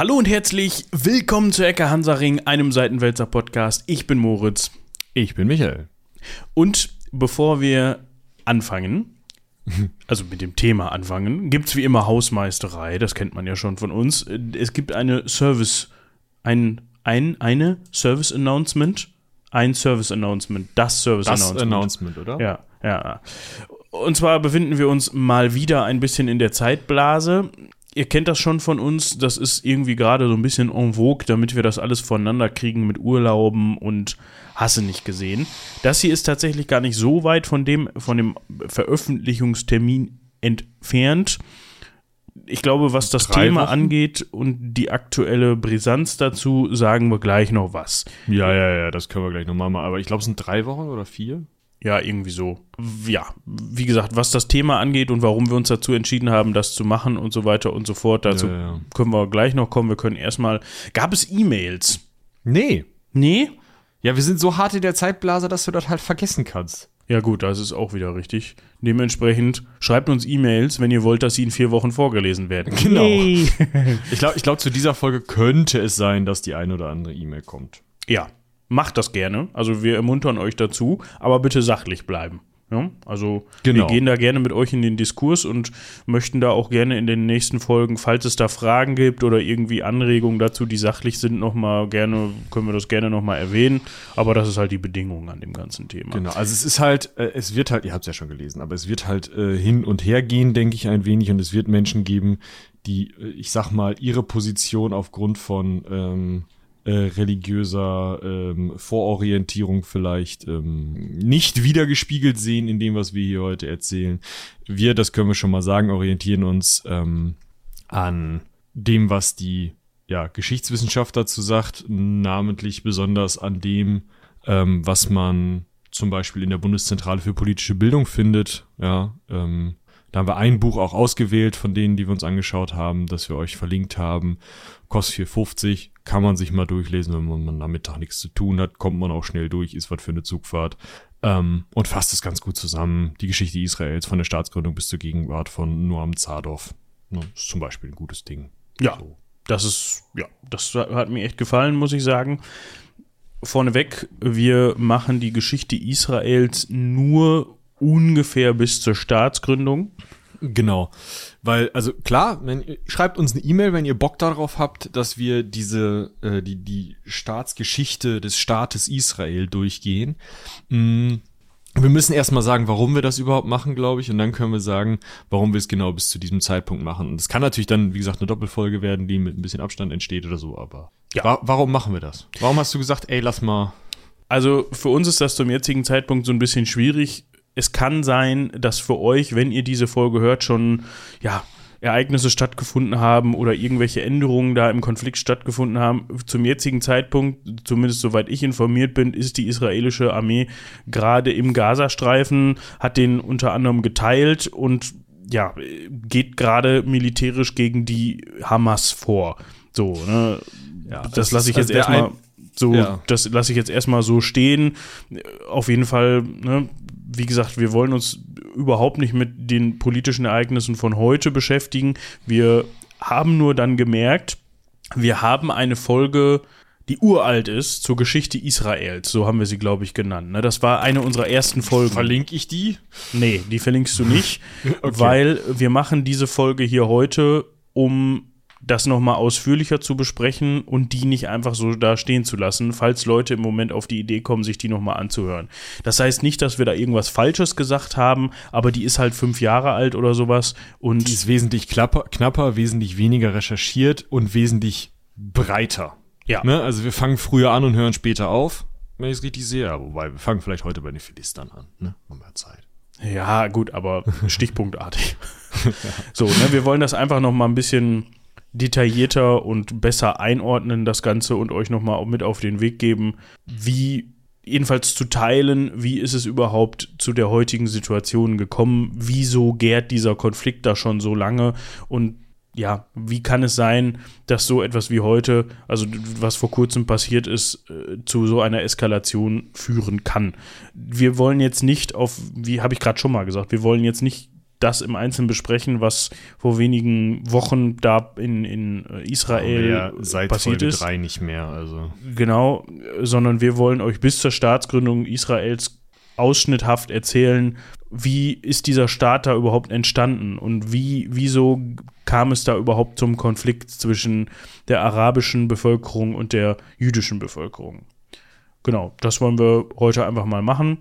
Hallo und herzlich willkommen zu Ecke Hansaring, einem Seitenwälzer Podcast. Ich bin Moritz. Ich bin Michael. Und bevor wir anfangen, also mit dem Thema anfangen, gibt es wie immer Hausmeisterei, das kennt man ja schon von uns. Es gibt eine Service, ein, ein, eine Service-Announcement, ein Service-Announcement, das Service-Announcement. Das Announcement, oder? Ja, ja. Und zwar befinden wir uns mal wieder ein bisschen in der Zeitblase. Ihr kennt das schon von uns, das ist irgendwie gerade so ein bisschen en vogue, damit wir das alles voneinander kriegen mit Urlauben und hasse nicht gesehen. Das hier ist tatsächlich gar nicht so weit von dem, von dem Veröffentlichungstermin entfernt. Ich glaube, was das Drei Thema Wochen? angeht und die aktuelle Brisanz dazu, sagen wir gleich noch was. Ja, ja, ja, das können wir gleich nochmal machen. Aber ich glaube, es sind drei Wochen oder vier. Ja, irgendwie so. Ja, wie gesagt, was das Thema angeht und warum wir uns dazu entschieden haben, das zu machen und so weiter und so fort, dazu Ja, ja. können wir gleich noch kommen. Wir können erstmal. Gab es E-Mails? Nee. Nee? Ja, wir sind so hart in der Zeitblase, dass du das halt vergessen kannst. Ja, gut, das ist auch wieder richtig. Dementsprechend schreibt uns E-Mails, wenn ihr wollt, dass sie in vier Wochen vorgelesen werden. Genau. Yay. Ich glaube, ich glaub, zu dieser Folge könnte es sein, dass die ein oder andere E-Mail kommt. ja, macht das gerne. Also wir ermuntern euch dazu, aber bitte sachlich bleiben. Ja, also wir Genau. gehen da gerne mit euch in den Diskurs und möchten da auch gerne in den nächsten Folgen, falls es da Fragen gibt oder irgendwie Anregungen dazu, die sachlich sind, noch mal gerne können wir das gerne noch mal erwähnen. Aber das ist halt die Bedingung an dem ganzen Thema. Genau, also es ist halt, äh, es wird halt, ihr habt es ja schon gelesen, aber es wird halt äh, hin und her gehen, denke ich ein wenig, und es wird Menschen geben, die, äh, ich sag mal, ihre Position aufgrund von ähm, äh, religiöser ähm, Vororientierung vielleicht ähm, nicht wiedergespiegelt sehen in dem, was wir hier heute erzählen. Wir, das können wir schon mal sagen, orientieren uns ähm, an dem, was die ja, Geschichtswissenschaft dazu sagt, namentlich besonders an dem, ähm, was man zum Beispiel in der Bundeszentrale für politische Bildung findet. Ja, ähm, da haben wir ein Buch auch ausgewählt von denen, die wir uns angeschaut haben, das wir euch verlinkt haben. Kostet 4,50, kann man sich mal durchlesen, wenn man am Mittag nichts zu tun hat, kommt man auch schnell durch, ist was für eine Zugfahrt. Ähm, und fasst es ganz gut zusammen. Die Geschichte Israels von der Staatsgründung bis zur Gegenwart von Noam Zadov. Ne, ist zum Beispiel ein gutes Ding. Ja, So. das ist, ja, das hat mir echt gefallen, muss ich sagen. Vorneweg, wir machen die Geschichte Israels nur ungefähr bis zur Staatsgründung. Genau. Weil, also klar, wenn, schreibt uns eine E-Mail, wenn ihr Bock darauf habt, dass wir diese, äh, die, die Staatsgeschichte des Staates Israel durchgehen. Mm, Wir müssen erstmal sagen, warum wir das überhaupt machen, glaube ich, und dann können wir sagen, warum wir es genau bis zu diesem Zeitpunkt machen. Und es kann natürlich dann, wie gesagt, eine Doppelfolge werden, die mit ein bisschen Abstand entsteht oder so, aber Ja. wa warum machen wir das? Warum hast du gesagt, ey, lass mal. Also für uns ist das zum jetzigen Zeitpunkt so ein bisschen schwierig. Es kann sein, dass für euch, wenn ihr diese Folge hört, schon ja, Ereignisse stattgefunden haben oder irgendwelche Änderungen da im Konflikt stattgefunden haben. Zum jetzigen Zeitpunkt, zumindest soweit ich informiert bin, ist die israelische Armee gerade im Gazastreifen, hat den unter anderem geteilt und ja, geht gerade militärisch gegen die Hamas vor. So, ne? Ja, das lasse ich jetzt also der erstmal so, Ja. das lasse ich jetzt erstmal so stehen. Auf jeden Fall, ne, wie gesagt, wir wollen uns überhaupt nicht mit den politischen Ereignissen von heute beschäftigen. Wir haben nur dann gemerkt, wir haben eine Folge, die uralt ist, zur Geschichte Israels. So haben wir sie, glaube ich, genannt. Ne? Das war eine unserer ersten Folgen. Verlinke ich die? Nee, die verlinkst du nicht, Okay. weil wir machen diese Folge hier heute, um das nochmal ausführlicher zu besprechen und die nicht einfach so da stehen zu lassen, falls Leute im Moment auf die Idee kommen, sich die nochmal anzuhören. Das heißt nicht, dass wir da irgendwas Falsches gesagt haben, aber die ist halt fünf Jahre alt oder sowas und Die ist wesentlich klapper, knapper, wesentlich weniger recherchiert und wesentlich breiter. ja, Ne? Also wir fangen früher an und hören später auf, wenn ich es richtig sehe. Ja, wobei, wir fangen vielleicht heute bei den Philistern an. Ne? Haben wir Zeit. Ja, gut, aber stichpunktartig. So, ne, wir wollen das einfach noch mal ein bisschen detaillierter und besser einordnen, das Ganze, und euch noch mal mit auf den Weg geben, wie jedenfalls zu teilen, wie ist es überhaupt zu der heutigen Situation gekommen, wieso gärt dieser Konflikt da schon so lange und ja, wie kann es sein, dass so etwas wie heute, also was vor kurzem passiert ist, äh, zu so einer Eskalation führen kann? Wir wollen jetzt nicht auf, wie habe ich gerade schon mal gesagt, wir wollen jetzt nicht das im Einzelnen besprechen, was vor wenigen Wochen da in, in Israel ja, seit passiert Folge ist. drei nicht mehr, also. Genau, sondern wir wollen euch bis zur Staatsgründung Israels ausschnitthaft erzählen, wie ist dieser Staat da überhaupt entstanden und wie, wieso kam es da überhaupt zum Konflikt zwischen der arabischen Bevölkerung und der jüdischen Bevölkerung. Genau, das wollen wir heute einfach mal machen.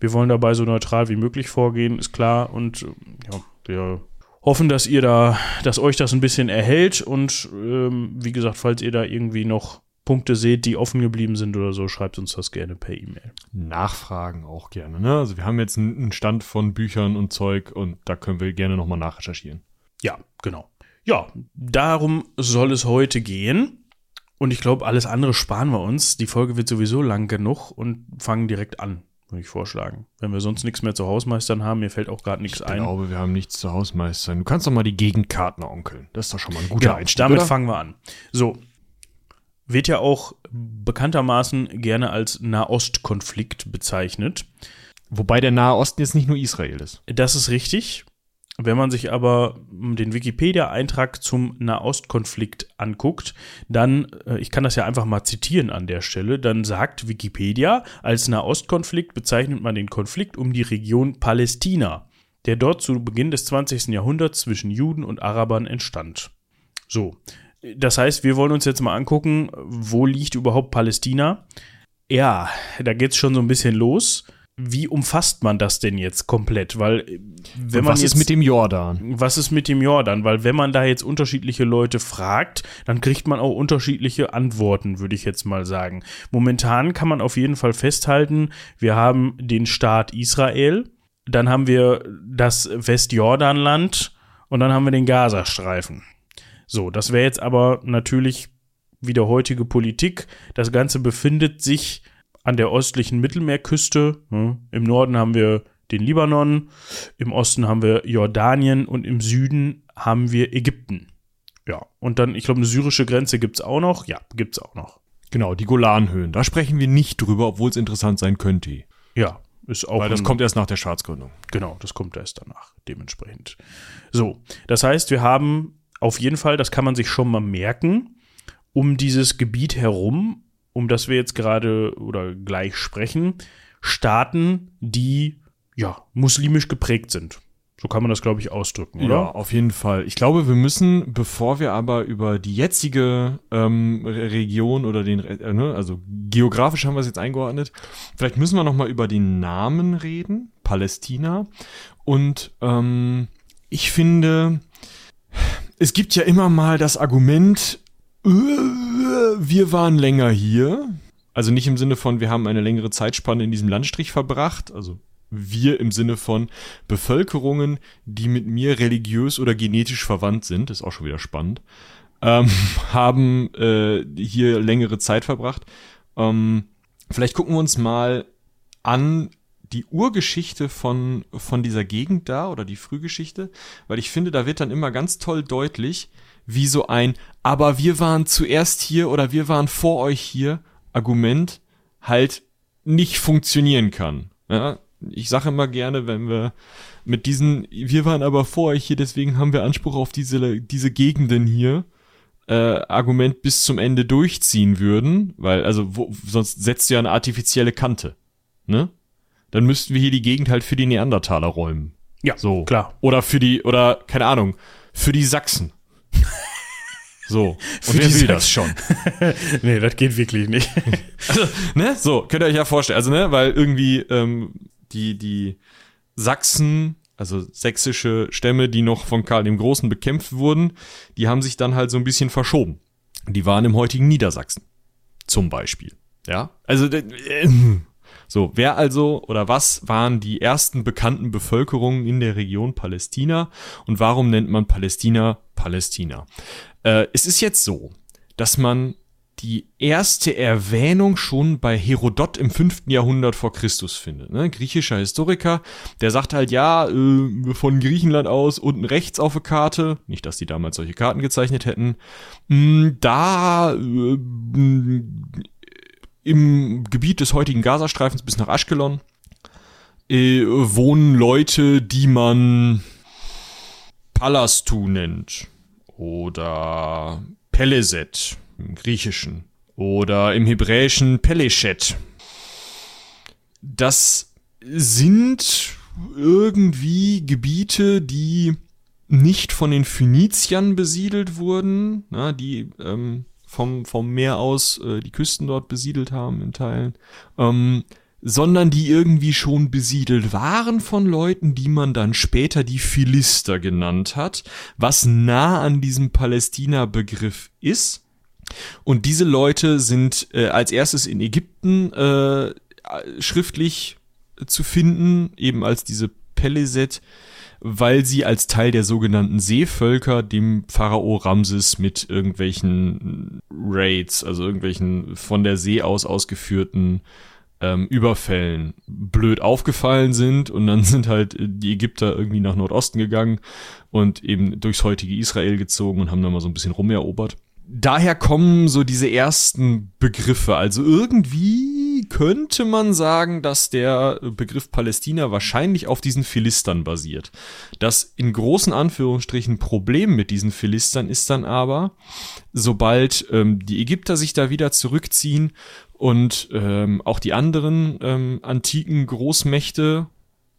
Wir wollen dabei so neutral wie möglich vorgehen, ist klar. Und ja, wir hoffen, dass ihr da, dass euch das ein bisschen erhält. Und ähm, wie gesagt, falls ihr da irgendwie noch Punkte seht, die offen geblieben sind oder so, schreibt uns das gerne per E-Mail. Nachfragen auch gerne, ne? Also wir haben jetzt einen Stand von Büchern und Zeug und da können wir gerne nochmal nachrecherchieren. Ja, genau. Ja, darum soll es heute gehen. Und ich glaube, alles andere sparen wir uns. Die Folge wird sowieso lang genug und fangen direkt an, würde ich vorschlagen. Wenn wir sonst nichts mehr zu Hausmeistern haben, mir fällt auch gerade nichts Ich ein. glaube, wir haben nichts zu Hausmeistern. Du kannst doch mal die Gegenkarten onkeln. Das ist doch schon mal ein guter Genau, Einstieg, damit oder? fangen wir an. So. Wird ja auch bekanntermaßen gerne als Nahostkonflikt bezeichnet. Wobei der Nahe Osten jetzt nicht nur Israel ist. Das ist richtig. Wenn man sich aber den Wikipedia-Eintrag zum Nahostkonflikt anguckt, dann, äh, ich kann das ja einfach mal zitieren an der Stelle, dann sagt Wikipedia, als Nahostkonflikt bezeichnet man den Konflikt um die Region Palästina, der dort zu Beginn des 20. Jahrhunderts zwischen Juden und Arabern entstand. So, das heißt, wir wollen uns jetzt mal angucken, wo liegt überhaupt Palästina? Ja, da geht's schon so ein bisschen los. Wie umfasst man das denn jetzt komplett? Weil äh, wenn Und man was jetzt ist mit dem Jordan? was ist mit dem Jordan? Weil wenn man da jetzt unterschiedliche Leute fragt, dann kriegt man auch unterschiedliche Antworten, würde ich jetzt mal sagen. Momentan kann man auf jeden Fall festhalten, wir haben den Staat Israel, dann haben wir das Westjordanland und dann haben wir den Gazastreifen. So, das wäre jetzt aber natürlich wieder heutige Politik. Das Ganze befindet sich an der östlichen Mittelmeerküste. Hm. Im Norden haben wir den Libanon, im Osten haben wir Jordanien und im Süden haben wir Ägypten. Ja, und dann, ich glaube, eine syrische Grenze gibt es auch noch. Ja, gibt es auch noch. Genau, die Golanhöhen. Da sprechen wir nicht drüber, obwohl es interessant sein könnte. Ja, ist auch. Weil das kommt erst nach der Staatsgründung. Genau, das kommt erst danach, dementsprechend. So, das heißt, wir haben auf jeden Fall, das kann man sich schon mal merken, um dieses Gebiet herum, um das wir jetzt gerade oder gleich sprechen, Staaten, die ja muslimisch geprägt sind. So kann man das, glaube ich, ausdrücken, Ja, oder? auf jeden Fall. Ich glaube, wir müssen, bevor wir aber über die jetzige ähm, Re- Region oder den, äh, ne, also geografisch haben wir es jetzt eingeordnet, vielleicht müssen wir noch mal über den Namen reden, Palästina. Und ähm, ich finde, es gibt ja immer mal das Argument, äh, wir waren länger hier. Also nicht im Sinne von, wir haben eine längere Zeitspanne in diesem Landstrich verbracht, also wir im Sinne von Bevölkerungen, die mit mir religiös oder genetisch verwandt sind, ist auch schon wieder spannend, ähm, haben äh, hier längere Zeit verbracht. Ähm, vielleicht gucken wir uns mal an die Urgeschichte von, von dieser Gegend da oder die Frühgeschichte, weil ich finde, da wird dann immer ganz toll deutlich, wie so ein, aber wir waren zuerst hier oder wir waren vor euch hier Argument halt nicht funktionieren kann. Ja? Ich sage immer gerne, wenn wir mit diesen, wir waren aber vor euch hier, deswegen haben wir Anspruch auf diese, diese Gegenden hier, äh, Argument bis zum Ende durchziehen würden, weil, also, wo, sonst setzt du ja eine artifizielle Kante, ne? Dann müssten wir hier die Gegend halt für die Neandertaler räumen. Ja, So. klar. Oder für die, oder, keine Ahnung, für die Sachsen. So. Und wer will das schon? nee, das geht wirklich nicht. Also, ne? So, könnt ihr euch ja vorstellen. Also, ne, weil irgendwie ähm, die, die Sachsen, also sächsische Stämme, die noch von Karl dem Großen bekämpft wurden, die haben sich dann halt so ein bisschen verschoben. Die waren im heutigen Niedersachsen. Zum Beispiel. Ja. Also, äh, so, wer also oder was waren die ersten bekannten Bevölkerungen in der Region Palästina und warum nennt man Palästina Palästina? Äh, es ist jetzt so, dass man die erste Erwähnung schon bei Herodot im 5. Jahrhundert vor Christus findet. Ne? Griechischer Historiker, der sagt halt, ja, äh, von Griechenland aus unten rechts auf der Karte, nicht, dass die damals solche Karten gezeichnet hätten, mh, da äh, im Gebiet des heutigen Gazastreifens bis nach Aschkelon äh, wohnen Leute, die man Palastu nennt oder Peleset im Griechischen oder im Hebräischen Peleshet. Das sind irgendwie Gebiete, die nicht von den Phöniziern besiedelt wurden, na, die ähm, vom, vom Meer aus äh, die Küsten dort besiedelt haben in Teilen, ähm, sondern die irgendwie schon besiedelt waren von Leuten, die man dann später die Philister genannt hat, was nah an diesem Palästina-Begriff ist. Und diese Leute sind äh, als erstes in Ägypten äh, schriftlich zu finden, eben als diese Peleset, weil sie als Teil der sogenannten Seevölker dem Pharao Ramses mit irgendwelchen Raids, also irgendwelchen von der See aus ausgeführten ähm, Überfällen blöd aufgefallen sind und dann sind halt die Ägypter irgendwie nach Nordosten gegangen und eben durchs heutige Israel gezogen und haben da mal so ein bisschen rumerobert. Daher kommen so diese ersten Begriffe. Also irgendwie könnte man sagen, dass der Begriff Palästina wahrscheinlich auf diesen Philistern basiert. Das in großen Anführungsstrichen Problem mit diesen Philistern ist dann aber, sobald ähm, die Ägypter sich da wieder zurückziehen und ähm, auch die anderen ähm, antiken Großmächte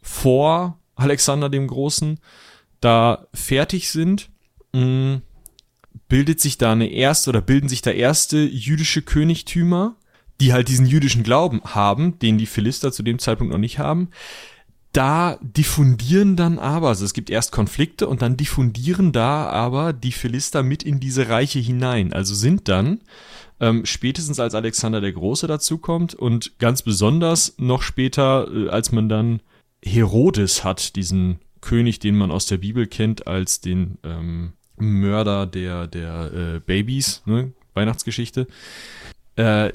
vor Alexander dem Großen da fertig sind, mh, mm, bildet sich da eine erste oder bilden sich da erste jüdische Königtümer, die halt diesen jüdischen Glauben haben, den die Philister zu dem Zeitpunkt noch nicht haben. Da diffundieren dann aber, also es gibt erst Konflikte und dann diffundieren da aber die Philister mit in diese Reiche hinein. Also sind dann ähm, spätestens als Alexander der Große dazukommt und ganz besonders noch später, äh, als man dann Herodes hat, diesen König, den man aus der Bibel kennt als den ähm, Mörder der, der äh, Babys, ne? Weihnachtsgeschichte. Äh,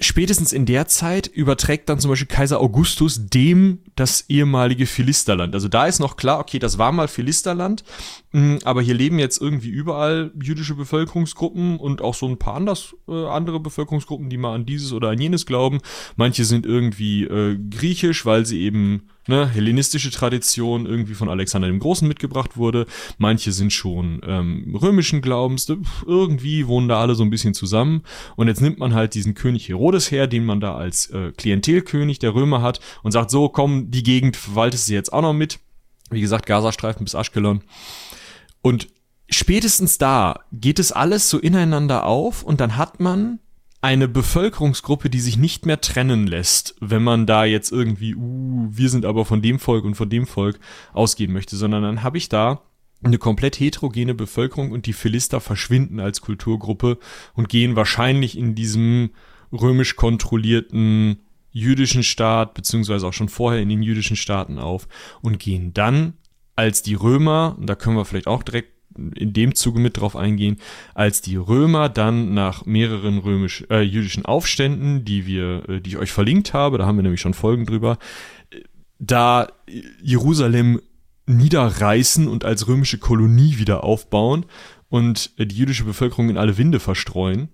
spätestens in der Zeit überträgt dann zum Beispiel Kaiser Augustus dem das ehemalige Philisterland. Also da ist noch klar, okay, das war mal Philisterland, hm, aber hier leben jetzt irgendwie überall jüdische Bevölkerungsgruppen und auch so ein paar anders, äh, andere Bevölkerungsgruppen, die mal an dieses oder an jenes glauben. Manche sind irgendwie äh, griechisch, weil sie eben ne, hellenistische Tradition irgendwie von Alexander dem Großen mitgebracht wurde. Manche sind schon ähm, römischen Glaubens. Irgendwie wohnen da alle so ein bisschen zusammen. Und jetzt nimmt man halt diesen König Herodes her, den man da als äh, Klientelkönig der Römer hat und sagt so, komm, die Gegend verwaltest du jetzt auch noch mit. Wie gesagt, Gazastreifen bis Aschkelon. Und spätestens da geht es alles so ineinander auf und dann hat man eine Bevölkerungsgruppe, die sich nicht mehr trennen lässt, wenn man da jetzt irgendwie, uh, wir sind aber von dem Volk und von dem Volk ausgehen möchte, sondern dann habe ich da eine komplett heterogene Bevölkerung und die Philister verschwinden als Kulturgruppe und gehen wahrscheinlich in diesem römisch kontrollierten jüdischen Staat, beziehungsweise auch schon vorher in den jüdischen Staaten auf und gehen dann als die Römer, und da können wir vielleicht auch direkt in dem Zuge mit drauf eingehen, als die Römer dann nach mehreren römisch, äh, jüdischen Aufständen, die wir, äh, die ich euch verlinkt habe, da haben wir nämlich schon Folgen drüber, da Jerusalem niederreißen und als römische Kolonie wieder aufbauen und die jüdische Bevölkerung in alle Winde verstreuen.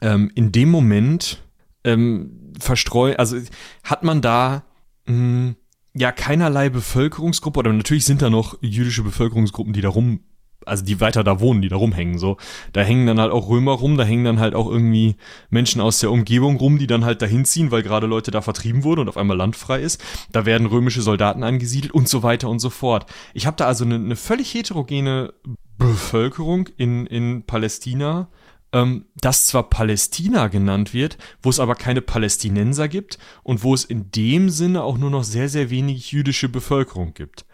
Ähm, in dem Moment ähm, verstreuen, also hat man da mh, hm, ja keinerlei Bevölkerungsgruppe, oder natürlich sind da noch jüdische Bevölkerungsgruppen, die da rum also die weiter da wohnen, die da rumhängen, so. Da hängen dann halt auch Römer rum, da hängen dann halt auch irgendwie Menschen aus der Umgebung rum, die dann halt dahin ziehen, weil gerade Leute da vertrieben wurden und auf einmal landfrei ist. Da werden römische Soldaten angesiedelt und so weiter und so fort. Ich habe da also eine, eine völlig heterogene Bevölkerung in, in Palästina, ähm, das zwar Palästina genannt wird, wo es aber keine Palästinenser gibt und wo es in dem Sinne auch nur noch sehr, sehr wenig jüdische Bevölkerung gibt.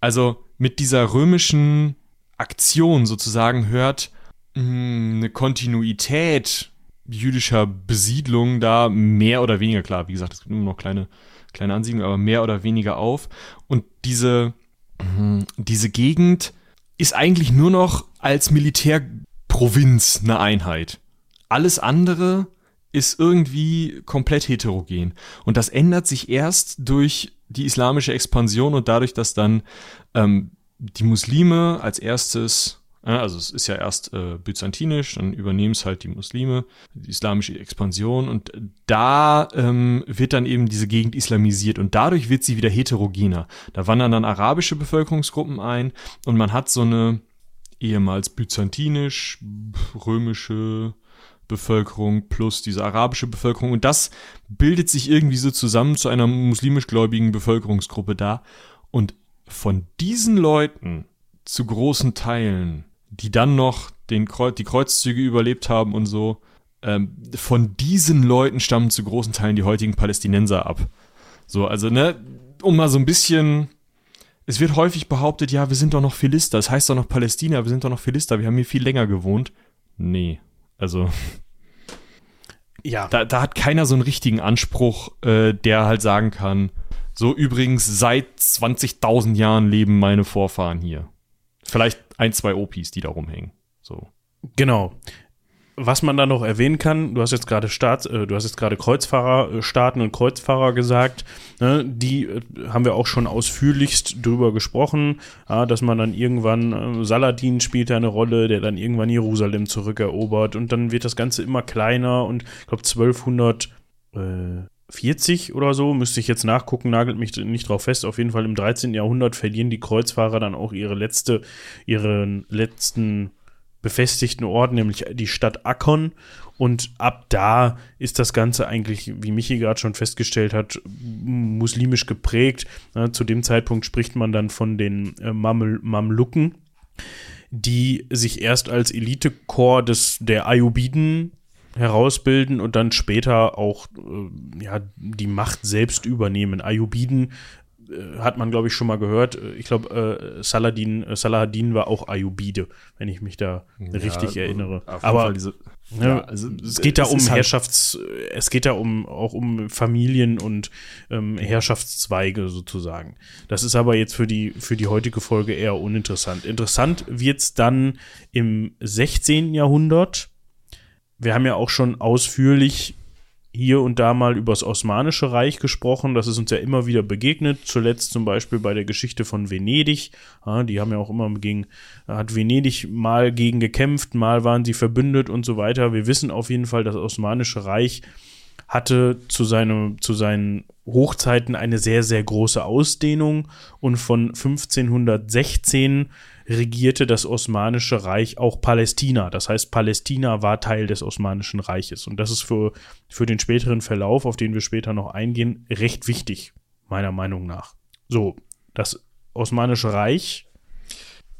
Also mit dieser römischen Aktion sozusagen hört hm, eine Kontinuität jüdischer Besiedlung da mehr oder weniger, klar, wie gesagt, es gibt immer noch kleine, kleine Ansiedlungen, aber mehr oder weniger auf. Und diese, hm, diese Gegend ist eigentlich nur noch als Militärprovinz eine Einheit. Alles andere ist irgendwie komplett heterogen. Und das ändert sich erst durch die islamische Expansion und dadurch, dass dann ähm, die Muslime als erstes Also es ist ja erst äh, byzantinisch, dann übernehmen es halt die Muslime, die islamische Expansion und da ähm, wird dann eben diese Gegend islamisiert und dadurch wird sie wieder heterogener. Da wandern dann arabische Bevölkerungsgruppen ein und man hat so eine ehemals byzantinisch, römische Bevölkerung plus diese arabische Bevölkerung und das bildet sich irgendwie so zusammen zu einer muslimisch gläubigen Bevölkerungsgruppe da und von diesen Leuten zu großen Teilen, die dann noch den Kreuz, die Kreuzzüge überlebt haben und so, ähm, von diesen Leuten stammen zu großen Teilen die heutigen Palästinenser ab. So, also, ne, um mal so ein bisschen, es wird häufig behauptet, ja, wir sind doch noch Philister, das heißt doch noch Palästina, wir sind doch noch Philister, wir haben hier viel länger gewohnt. Nee, also, ja. Da, da hat keiner so einen richtigen Anspruch, äh, der halt sagen kann, so übrigens seit 20.000 Jahren leben meine Vorfahren hier. Vielleicht ein, zwei Opis, die da rumhängen. So. Genau. Was man da noch erwähnen kann, du hast jetzt gerade Staats, äh, du hast jetzt gerade Kreuzfahrerstaaten und Kreuzfahrer gesagt, ne, die äh, haben wir auch schon ausführlichst drüber gesprochen, ja, dass man dann irgendwann, äh, Saladin spielt eine Rolle, der dann irgendwann Jerusalem zurückerobert und dann wird das Ganze immer kleiner und ich glaube 1200 äh, 40 oder so, müsste ich jetzt nachgucken, nagelt mich nicht drauf fest. Auf jeden Fall im 13. Jahrhundert verlieren die Kreuzfahrer dann auch ihre letzte, ihren letzten befestigten Ort, nämlich die Stadt Akkon. Und ab da ist das Ganze eigentlich, wie Michi gerade schon festgestellt hat, muslimisch geprägt. Zu dem Zeitpunkt spricht man dann von den äh, Mamluken, die sich erst als Elitekorps des, der Ayubiden herausbilden und dann später auch äh, ja, die Macht selbst übernehmen. Ayubiden äh, hat man, glaube ich, schon mal gehört. Äh, ich glaube, äh, Saladin, äh, Salahadin war auch Ayubide, wenn ich mich da ja, richtig erinnere. Aber diese, ja, ja, also, es geht da um halt Herrschafts, halt es geht da um auch um Familien und ähm, Herrschaftszweige sozusagen. Das ist aber jetzt für die, für die heutige Folge eher uninteressant. Interessant wird es dann im 16. Jahrhundert wir haben ja auch schon ausführlich hier und da mal über das Osmanische Reich gesprochen. Das ist uns ja immer wieder begegnet. Zuletzt zum Beispiel bei der Geschichte von Venedig. Ja, die haben ja auch immer gegen, hat Venedig mal gegen gekämpft, mal waren sie verbündet und so weiter. Wir wissen auf jeden Fall, das Osmanische Reich hatte zu, seinem, zu seinen Hochzeiten eine sehr, sehr große Ausdehnung und von 1516 regierte das Osmanische Reich auch Palästina. Das heißt, Palästina war Teil des Osmanischen Reiches. Und das ist für, für den späteren Verlauf, auf den wir später noch eingehen, recht wichtig, meiner Meinung nach. So, das Osmanische Reich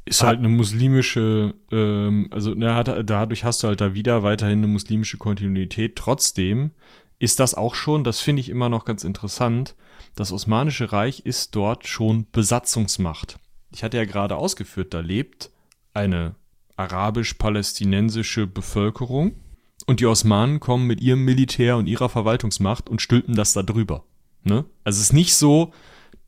ist halt eine muslimische, ähm, also na, dadurch hast du halt da wieder weiterhin eine muslimische Kontinuität. Trotzdem ist das auch schon, das finde ich immer noch ganz interessant, das Osmanische Reich ist dort schon Besatzungsmacht ich hatte ja gerade ausgeführt, da lebt eine arabisch-palästinensische Bevölkerung und die Osmanen kommen mit ihrem Militär und ihrer Verwaltungsmacht und stülpen das da drüber. Ne? Also es ist nicht so,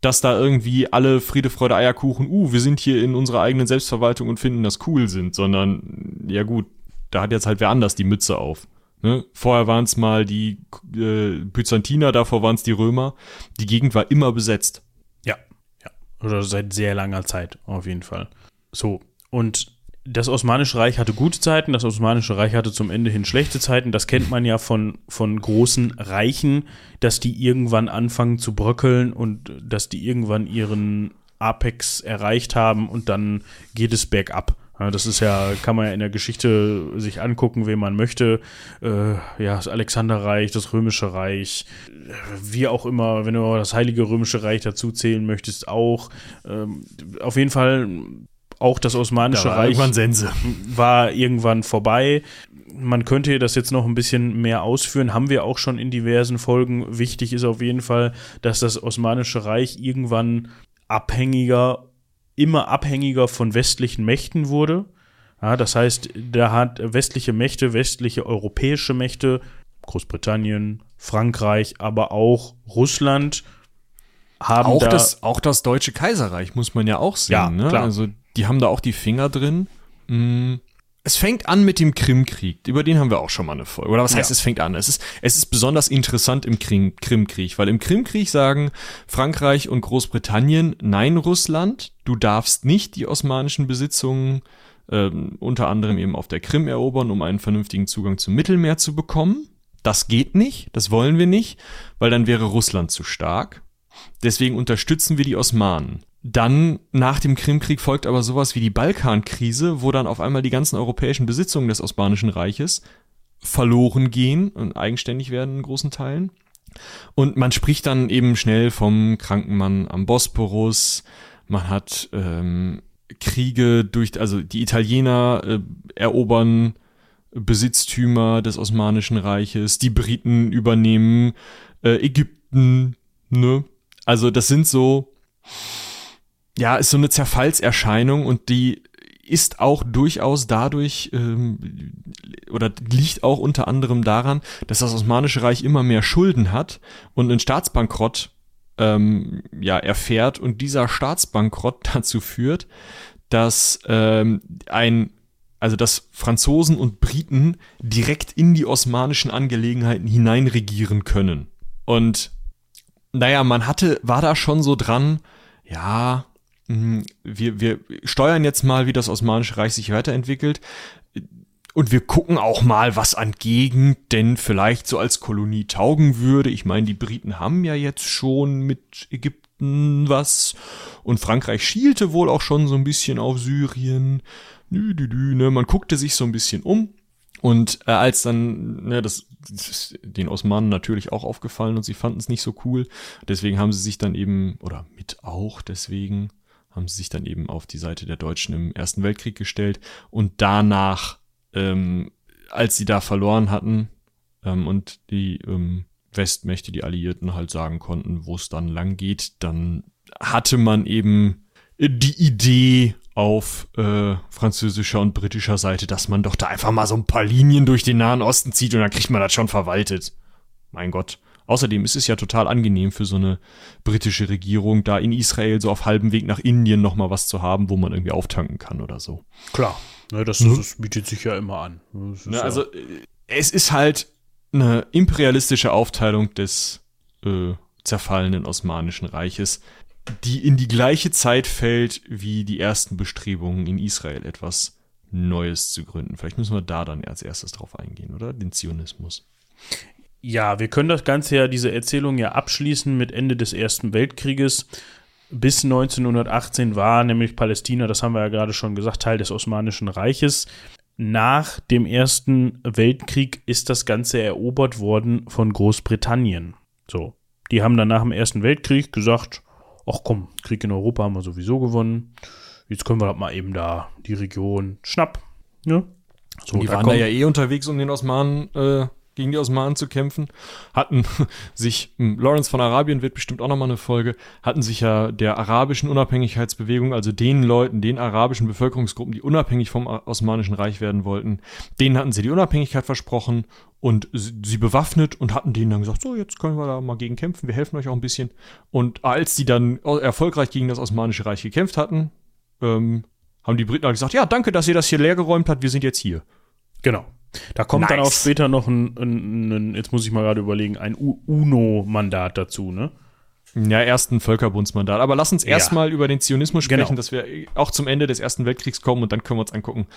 dass da irgendwie alle Friede, Freude, Eierkuchen, uh, wir sind hier in unserer eigenen Selbstverwaltung und finden das cool sind, sondern, ja gut, da hat jetzt halt wer anders die Mütze auf. Ne? Vorher waren es mal die äh, Byzantiner, davor waren es die Römer. Die Gegend war immer besetzt. Oder seit sehr langer Zeit, auf jeden Fall. So, und das Osmanische Reich hatte gute Zeiten, das Osmanische Reich hatte zum Ende hin schlechte Zeiten. Das kennt man ja von, von großen Reichen, dass die irgendwann anfangen zu bröckeln und dass die irgendwann ihren Apex erreicht haben und dann geht es bergab. Das ist ja, kann man ja in der Geschichte sich angucken, wen man möchte. Äh, ja, das Alexanderreich, das Römische Reich, wie auch immer, wenn du das Heilige Römische Reich dazu zählen möchtest, auch. Ähm, auf jeden Fall auch das Osmanische da Reich irgendwann war irgendwann vorbei. Man könnte das jetzt noch ein bisschen mehr ausführen, haben wir auch schon in diversen Folgen. Wichtig ist auf jeden Fall, dass das Osmanische Reich irgendwann abhängiger immer abhängiger von westlichen Mächten wurde. Ja, das heißt, da hat westliche Mächte, westliche europäische Mächte, Großbritannien, Frankreich, aber auch Russland haben auch da das auch das deutsche Kaiserreich muss man ja auch sehen. Ja, ne? Also die haben da auch die Finger drin. Mhm. Es fängt an mit dem Krimkrieg. Über den haben wir auch schon mal eine Folge. Oder was heißt, ja. es fängt an? Es ist, es ist besonders interessant im Krim Krimkrieg, weil im Krimkrieg sagen Frankreich und Großbritannien, nein, Russland, du darfst nicht die osmanischen Besitzungen ähm, unter anderem eben auf der Krim erobern, um einen vernünftigen Zugang zum Mittelmeer zu bekommen. Das geht nicht, das wollen wir nicht, weil dann wäre Russland zu stark. Deswegen unterstützen wir die Osmanen. Dann nach dem Krimkrieg folgt aber sowas wie die Balkankrise, wo dann auf einmal die ganzen europäischen Besitzungen des Osmanischen Reiches verloren gehen und eigenständig werden in großen Teilen. Und man spricht dann eben schnell vom Krankenmann am Bosporus. Man hat ähm, Kriege durch, also die Italiener äh, erobern Besitztümer des Osmanischen Reiches, die Briten übernehmen äh, Ägypten, ne? Also das sind so, ja, ist so eine Zerfallserscheinung und die ist auch durchaus dadurch ähm, oder liegt auch unter anderem daran, dass das Osmanische Reich immer mehr Schulden hat und einen Staatsbankrott ähm, ja erfährt und dieser Staatsbankrott dazu führt, dass ähm, ein also dass Franzosen und Briten direkt in die osmanischen Angelegenheiten hineinregieren können. Und naja, man hatte, war da schon so dran, ja. Wir, wir steuern jetzt mal, wie das Osmanische Reich sich weiterentwickelt. Und wir gucken auch mal, was an Gegend denn vielleicht so als Kolonie taugen würde. Ich meine, die Briten haben ja jetzt schon mit Ägypten was. Und Frankreich schielte wohl auch schon so ein bisschen auf Syrien. Nü, dü, dü, ne? Man guckte sich so ein bisschen um. Und äh, als dann, ne, das, das ist den Osmanen natürlich auch aufgefallen und sie fanden es nicht so cool. Deswegen haben sie sich dann eben, oder mit auch deswegen, haben sie sich dann eben auf die Seite der Deutschen im Ersten Weltkrieg gestellt und danach, ähm, als sie da verloren hatten ähm, und die ähm, Westmächte, die Alliierten halt sagen konnten, wo es dann lang geht, dann hatte man eben die Idee auf äh, französischer und britischer Seite, dass man doch da einfach mal so ein paar Linien durch den Nahen Osten zieht und dann kriegt man das schon verwaltet. Mein Gott. Außerdem ist es ja total angenehm für so eine britische Regierung, da in Israel so auf halbem Weg nach Indien noch mal was zu haben, wo man irgendwie auftanken kann oder so. Klar, ne, das, mhm. das, bietet sich ja immer an. Ne, ja also äh, es ist halt eine imperialistische Aufteilung des äh, zerfallenen Osmanischen Reiches, die in die gleiche Zeit fällt wie die ersten Bestrebungen in Israel etwas Neues zu gründen. Vielleicht müssen wir da dann als erstes drauf eingehen, oder? Den Zionismus. Ja, wir können das Ganze ja, diese Erzählung ja abschließen mit Ende des Ersten Weltkrieges. Bis 1918 war nämlich Palästina, das haben wir ja gerade schon gesagt, Teil des Osmanischen Reiches. Nach dem Ersten Weltkrieg ist das Ganze erobert worden von Großbritannien. So. Die haben dann nach dem Ersten Weltkrieg gesagt, ach komm, Krieg in Europa haben wir sowieso gewonnen. Jetzt können wir mal eben da die Region schnapp. Ne? So, die waren da ja eh unterwegs, um den Osmanen äh, gegen die Osmanen zu kämpfen, hatten sich, hm, Lawrence von Arabien wird bestimmt auch nochmal eine Folge, hatten sich ja der arabischen Unabhängigkeitsbewegung, also den Leuten, den arabischen Bevölkerungsgruppen, die unabhängig vom Osmanischen Reich werden wollten, denen hatten sie die Unabhängigkeit versprochen und sie bewaffnet und hatten denen dann gesagt, so, jetzt können wir da mal gegen kämpfen, wir helfen euch auch ein bisschen. Und als die dann erfolgreich gegen das Osmanische Reich gekämpft hatten, ähm, haben die Briten halt gesagt, ja, danke, dass ihr das hier leergeräumt habt, wir sind jetzt hier. Genau. Da kommt nice. dann auch später noch ein, ein, ein, jetzt muss ich mal gerade überlegen, ein UNO-Mandat dazu, ne? Ja, erst ein Völkerbundsmandat. Aber lass uns ja. erstmal über den Zionismus sprechen, genau. dass wir auch zum Ende des Ersten Weltkriegs kommen und dann können wir uns angucken,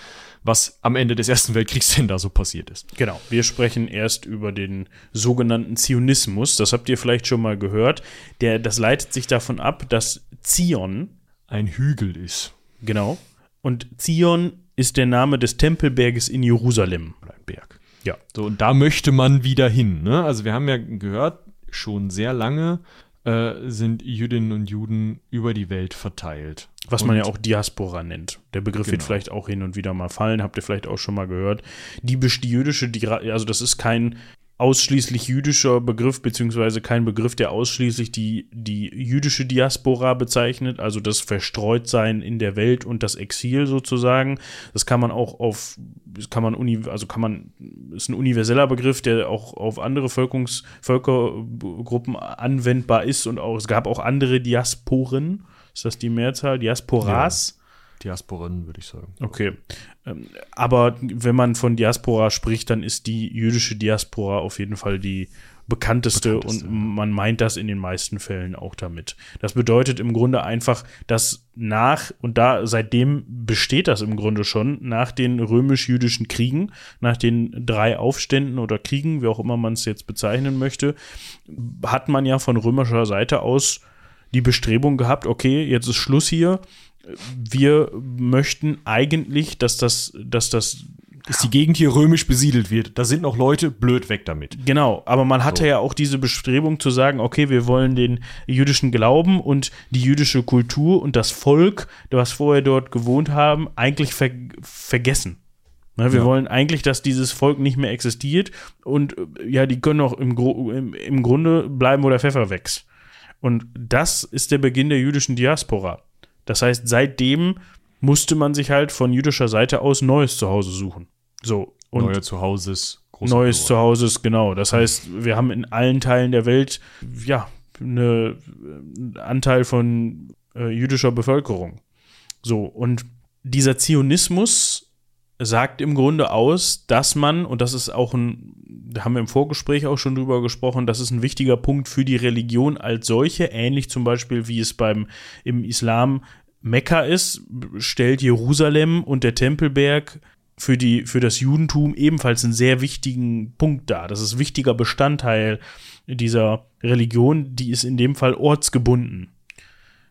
was am Ende des Ersten Weltkriegs denn da so passiert ist. Genau. Wir sprechen erst über den sogenannten Zionismus. Das habt ihr vielleicht schon mal gehört. Der, das leitet sich davon ab, dass Zion ein Hügel ist. Genau. Und Zion ist der Name des Tempelberges in Jerusalem. Ja. So, und da möchte man wieder hin. Ne? Also wir haben ja gehört, schon sehr lange äh, sind Jüdinnen und Juden über die Welt verteilt. Was und man ja auch Diaspora nennt. Der Begriff genau. wird vielleicht auch hin und wieder mal fallen, habt ihr vielleicht auch schon mal gehört. Die, die jüdische, die, also das ist kein ausschließlich jüdischer Begriff, beziehungsweise kein Begriff, der ausschließlich die, die jüdische Diaspora bezeichnet, also das Verstreutsein in der Welt und das Exil sozusagen. Das kann man auch auf, kann man, also kann man, ist ein universeller Begriff, der auch auf andere Völkerungs, Völkergruppen anwendbar ist und auch, es gab auch andere Diasporen. Ist das die Mehrzahl? Diasporas? Ja. Diasporen, würde ich sagen. Okay. Ähm, aber wenn man von Diaspora spricht, dann ist die jüdische Diaspora auf jeden Fall die bekannteste, bekannteste, und man meint das in den meisten Fällen auch damit. Das bedeutet im Grunde einfach, dass nach, und da seitdem besteht das im Grunde schon, nach den römisch-jüdischen Kriegen, nach den drei Aufständen oder Kriegen, wie auch immer man es jetzt bezeichnen möchte, hat man ja von römischer Seite aus die Bestrebung gehabt, okay, jetzt ist Schluss hier. Wir möchten eigentlich, dass das, dass das dass die Gegend hier römisch besiedelt wird. Da sind noch Leute, blöd weg damit. Genau, aber man hatte so. ja auch diese Bestrebung zu sagen, okay, wir wollen den jüdischen Glauben und die jüdische Kultur und das Volk, was vorher dort gewohnt haben, eigentlich ver vergessen. Ne, wir ja. wollen eigentlich, dass dieses Volk nicht mehr existiert und ja, die können auch im, im, im Grunde bleiben, wo der Pfeffer wächst. Und das ist der Beginn der jüdischen Diaspora. Das heißt, seitdem musste man sich halt von jüdischer Seite aus neues Zuhause suchen. So. Und Neue Zuhauses. Neues Zuhauses, genau. Das heißt, wir haben in allen Teilen der Welt, ja, einen Anteil von äh, jüdischer Bevölkerung. So. Und dieser Zionismus sagt im Grunde aus, dass man, und das ist auch ein, da haben wir im Vorgespräch auch schon drüber gesprochen, das ist ein wichtiger Punkt für die Religion als solche, ähnlich zum Beispiel wie es beim im Islam Mekka ist, stellt Jerusalem und der Tempelberg für, die, für das Judentum ebenfalls einen sehr wichtigen Punkt dar. Das ist ein wichtiger Bestandteil dieser Religion, die ist in dem Fall ortsgebunden.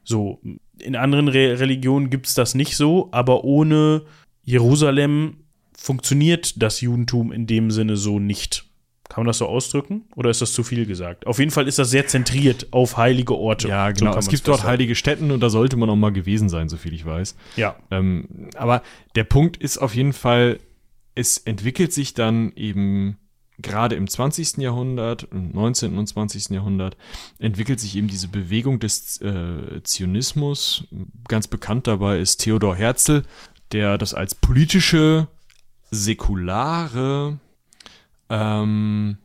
So, in anderen Re Religionen gibt es das nicht so, aber ohne Jerusalem funktioniert das Judentum in dem Sinne so nicht. Kann man das so ausdrücken? Oder ist das zu viel gesagt? Auf jeden Fall ist das sehr zentriert auf heilige Orte. Ja, genau. So es gibt dort heilige Städten und da sollte man auch mal gewesen sein, so viel ich weiß. Ja. Ähm, aber der Punkt ist auf jeden Fall, es entwickelt sich dann eben gerade im 20. Jahrhundert, im 19. und 20. Jahrhundert, entwickelt sich eben diese Bewegung des äh, Zionismus. Ganz bekannt dabei ist Theodor Herzl, der das als politische, säkulare ähm,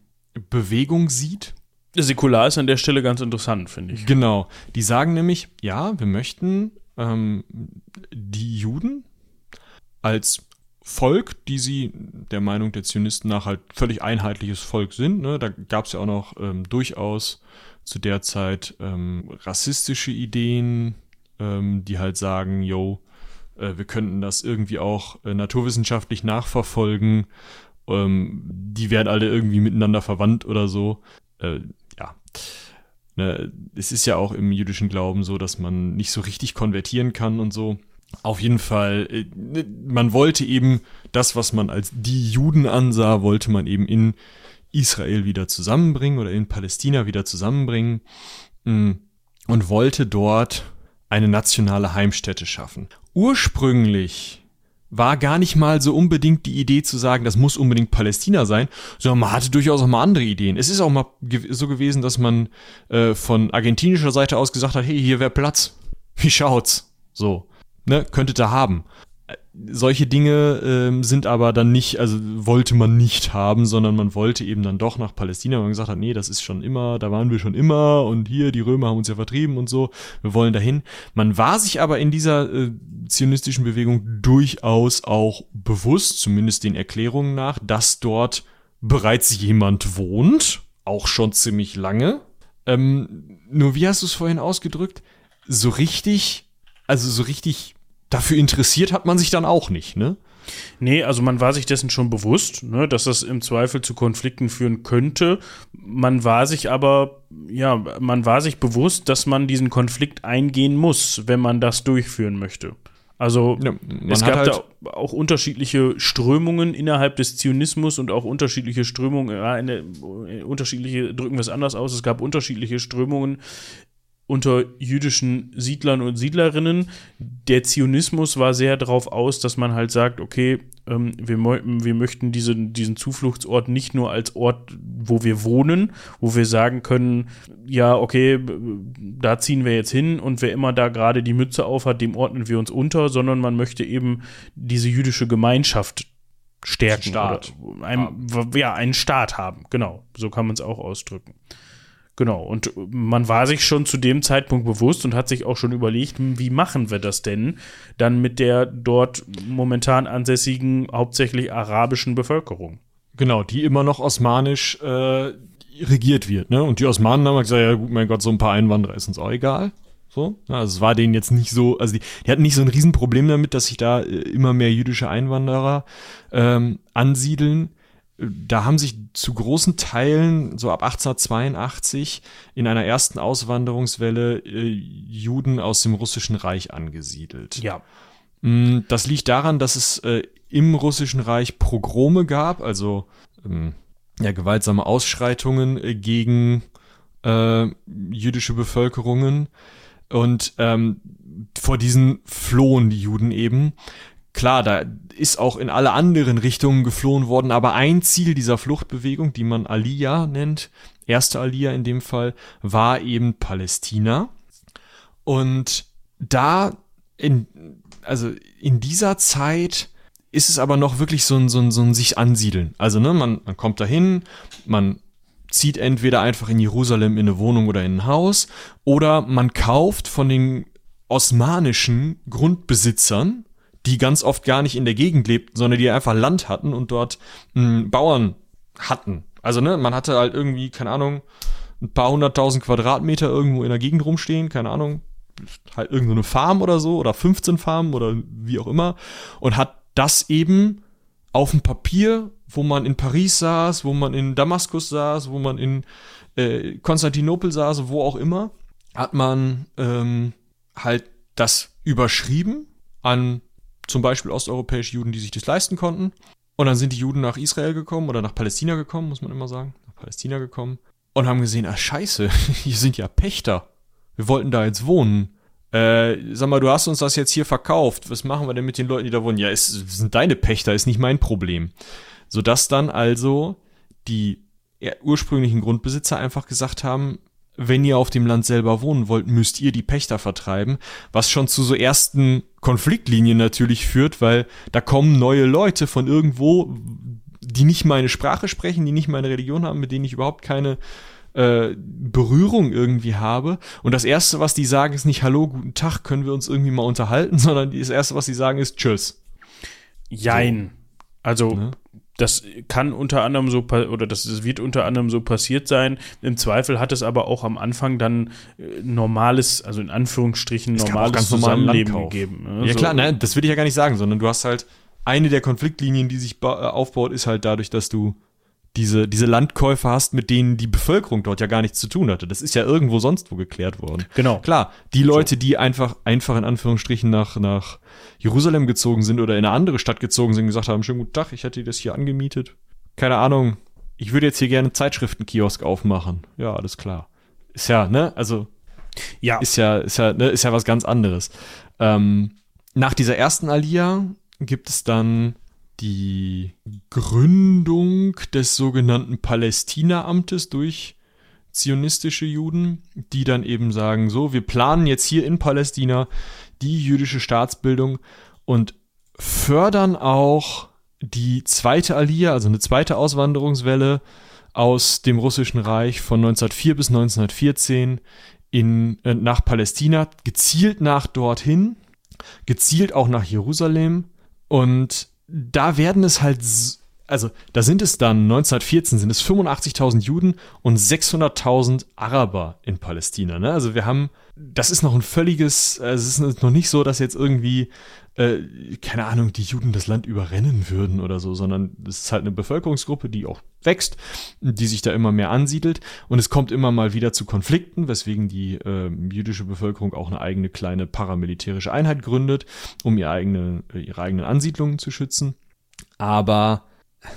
Bewegung sieht. Säkular ist an der Stelle ganz interessant, finde ich. Genau. Die sagen nämlich, ja, wir möchten ähm, die Juden als Volk, die sie der Meinung der Zionisten nach halt völlig einheitliches Volk sind. Ne? Da gab es ja auch noch ähm, durchaus zu der Zeit ähm, rassistische Ideen, ähm, die halt sagen, yo, wir könnten das irgendwie auch äh, naturwissenschaftlich nachverfolgen. Ähm, die werden alle irgendwie miteinander verwandt oder so. Äh, ja. Ne, es ist ja auch im jüdischen Glauben so, dass man nicht so richtig konvertieren kann und so. Auf jeden Fall, äh, ne, man wollte eben das, was man als die Juden ansah, wollte man eben in Israel wieder zusammenbringen oder in Palästina wieder zusammenbringen mm, und wollte dort eine nationale Heimstätte schaffen. Ursprünglich war gar nicht mal so unbedingt die Idee zu sagen, das muss unbedingt Palästina sein, sondern man hatte durchaus auch mal andere Ideen. Es ist auch mal so gewesen, dass man äh, von argentinischer Seite aus gesagt hat, hey, hier wäre Platz. Wie schaut's? So, ne, könntet ihr haben solche Dinge ähm, sind aber dann nicht, also wollte man nicht haben, sondern man wollte eben dann doch nach Palästina, weil man gesagt hat, nee, das ist schon immer, da waren wir schon immer und hier, die Römer haben uns ja vertrieben und so, wir wollen dahin. Man war sich aber in dieser äh, zionistischen Bewegung durchaus auch bewusst, zumindest den Erklärungen nach, dass dort bereits jemand wohnt, auch schon ziemlich lange. Ähm, nur wie hast du es vorhin ausgedrückt? So richtig, also so richtig dafür interessiert hat man sich dann auch nicht, ne? Nee, also man war sich dessen schon bewusst, ne, dass das im Zweifel zu Konflikten führen könnte. Man war sich aber, ja, man war sich bewusst, dass man diesen Konflikt eingehen muss, wenn man das durchführen möchte. Also ja, es gab halt da auch unterschiedliche Strömungen innerhalb des Zionismus und auch unterschiedliche Strömungen, ja, eine, unterschiedliche, drücken wir es anders aus, es gab unterschiedliche Strömungen unter jüdischen Siedlern und Siedlerinnen. Der Zionismus war sehr darauf aus, dass man halt sagt, okay, ähm, wir, wir möchten diese, diesen Zufluchtsort nicht nur als Ort, wo wir wohnen, wo wir sagen können, ja, okay, da ziehen wir jetzt hin und wer immer da gerade die Mütze aufhat, dem ordnen wir uns unter, sondern man möchte eben diese jüdische Gemeinschaft stärken. Staat. Ein, ja, einen Staat haben, genau. So kann man es auch ausdrücken. Genau, und man war sich schon zu dem Zeitpunkt bewusst und hat sich auch schon überlegt, hm, wie machen wir das denn dann mit der dort momentan ansässigen, hauptsächlich arabischen Bevölkerung? Genau, die immer noch osmanisch äh, regiert wird. Ne? Und die Osmanen haben gesagt, ja gut, mein Gott, so ein paar Einwanderer ist uns auch egal. So, also es war denen jetzt nicht so, also die, die hatten nicht so ein Riesenproblem damit, dass sich da äh, immer mehr jüdische Einwanderer ähm, ansiedeln. Da haben sich zu großen Teilen, so ab 1882, in einer ersten Auswanderungswelle äh, Juden aus dem Russischen Reich angesiedelt. Ja. Mm, Das liegt daran, dass es äh, im Russischen Reich Pogrome gab, also ähm, ja, gewaltsame Ausschreitungen äh, gegen äh, jüdische Bevölkerungen. Und ähm, vor diesen flohen die Juden eben. Klar, da ist auch in alle anderen Richtungen geflohen worden, aber ein Ziel dieser Fluchtbewegung, die man Aliyah nennt, erste Aliyah in dem Fall, war eben Palästina. Und da in, also in dieser Zeit ist es aber noch wirklich so ein, so ein, so ein sich ansiedeln. Also, ne, man, man kommt dahin, man zieht entweder einfach in Jerusalem in eine Wohnung oder in ein Haus oder man kauft von den osmanischen Grundbesitzern, die ganz oft gar nicht in der Gegend lebten, sondern die einfach Land hatten und dort mh, Bauern hatten. Also, ne, man hatte halt irgendwie, keine Ahnung, ein paar hunderttausend Quadratmeter irgendwo in der Gegend rumstehen, keine Ahnung, halt irgendeine Farm oder so oder 15 Farmen oder wie auch immer und hat das eben auf dem Papier, wo man in Paris saß, wo man in Damaskus saß, wo man in äh, Konstantinopel saß, wo auch immer, hat man ähm, halt das überschrieben an zum Beispiel osteuropäische Juden, die sich das leisten konnten. Und dann sind die Juden nach Israel gekommen oder nach Palästina gekommen, muss man immer sagen, nach Palästina gekommen und haben gesehen, ah scheiße, hier sind ja Pächter. Wir wollten da jetzt wohnen. Äh, sag mal, du hast uns das jetzt hier verkauft. Was machen wir denn mit den Leuten, die da wohnen? Ja, es sind deine Pächter, ist nicht mein Problem. Sodass dann also die ursprünglichen Grundbesitzer einfach gesagt haben, wenn ihr auf dem Land selber wohnen wollt, müsst ihr die Pächter vertreiben, was schon zu so ersten Konfliktlinien natürlich führt, weil da kommen neue Leute von irgendwo, die nicht meine Sprache sprechen, die nicht meine Religion haben, mit denen ich überhaupt keine äh, Berührung irgendwie habe. Und das Erste, was die sagen, ist nicht Hallo, guten Tag, können wir uns irgendwie mal unterhalten, sondern das Erste, was sie sagen, ist Tschüss. Jein. Also, Ne? Das kann unter anderem so, oder das, wird unter anderem so passiert sein. Im Zweifel hat es aber auch am Anfang dann äh, normales, also in Anführungsstrichen Es normales Zusammenleben gegeben. ne? Ja So- klar, nein, das will ich ja gar nicht sagen, sondern du hast halt eine der Konfliktlinien, die sich ba- aufbaut, ist halt dadurch, dass du diese, diese Landkäufe hast, mit denen die Bevölkerung dort ja gar nichts zu tun hatte. Das ist ja irgendwo sonst wo geklärt worden. Genau. Klar, die Leute, die einfach, einfach in Anführungsstrichen nach, nach Jerusalem gezogen sind oder in eine andere Stadt gezogen sind, gesagt haben, schönen guten Tag, ich hätte das hier angemietet. Keine Ahnung, ich würde jetzt hier gerne einen Zeitschriftenkiosk aufmachen. Ja, alles klar. Ist ja, ne, also Ja, ist ja, ist ja, ne, ist ja was ganz anderes. Ähm, nach dieser ersten Alia gibt es dann die Gründung des sogenannten Palästina-Amtes durch zionistische Juden, die dann eben sagen, so, wir planen jetzt hier in Palästina die jüdische Staatsbildung und fördern auch die zweite Alia, also eine zweite Auswanderungswelle aus dem Russischen Reich von 1904 bis 1914 in, äh, nach Palästina, gezielt nach dorthin, gezielt auch nach Jerusalem. Und da werden es halt, also da sind es dann 1914 sind es 85.000 Juden und 600.000 Araber in Palästina. Ne? Also wir haben, das ist noch ein völliges, äh, es ist noch nicht so, dass jetzt irgendwie, äh, keine Ahnung, die Juden das Land überrennen würden oder so, sondern es ist halt eine Bevölkerungsgruppe, die auch wächst, die sich da immer mehr ansiedelt und es kommt immer mal wieder zu Konflikten, weswegen die äh, jüdische Bevölkerung auch eine eigene kleine paramilitärische Einheit gründet, um ihre, eigene, ihre eigenen Ansiedlungen zu schützen. Aber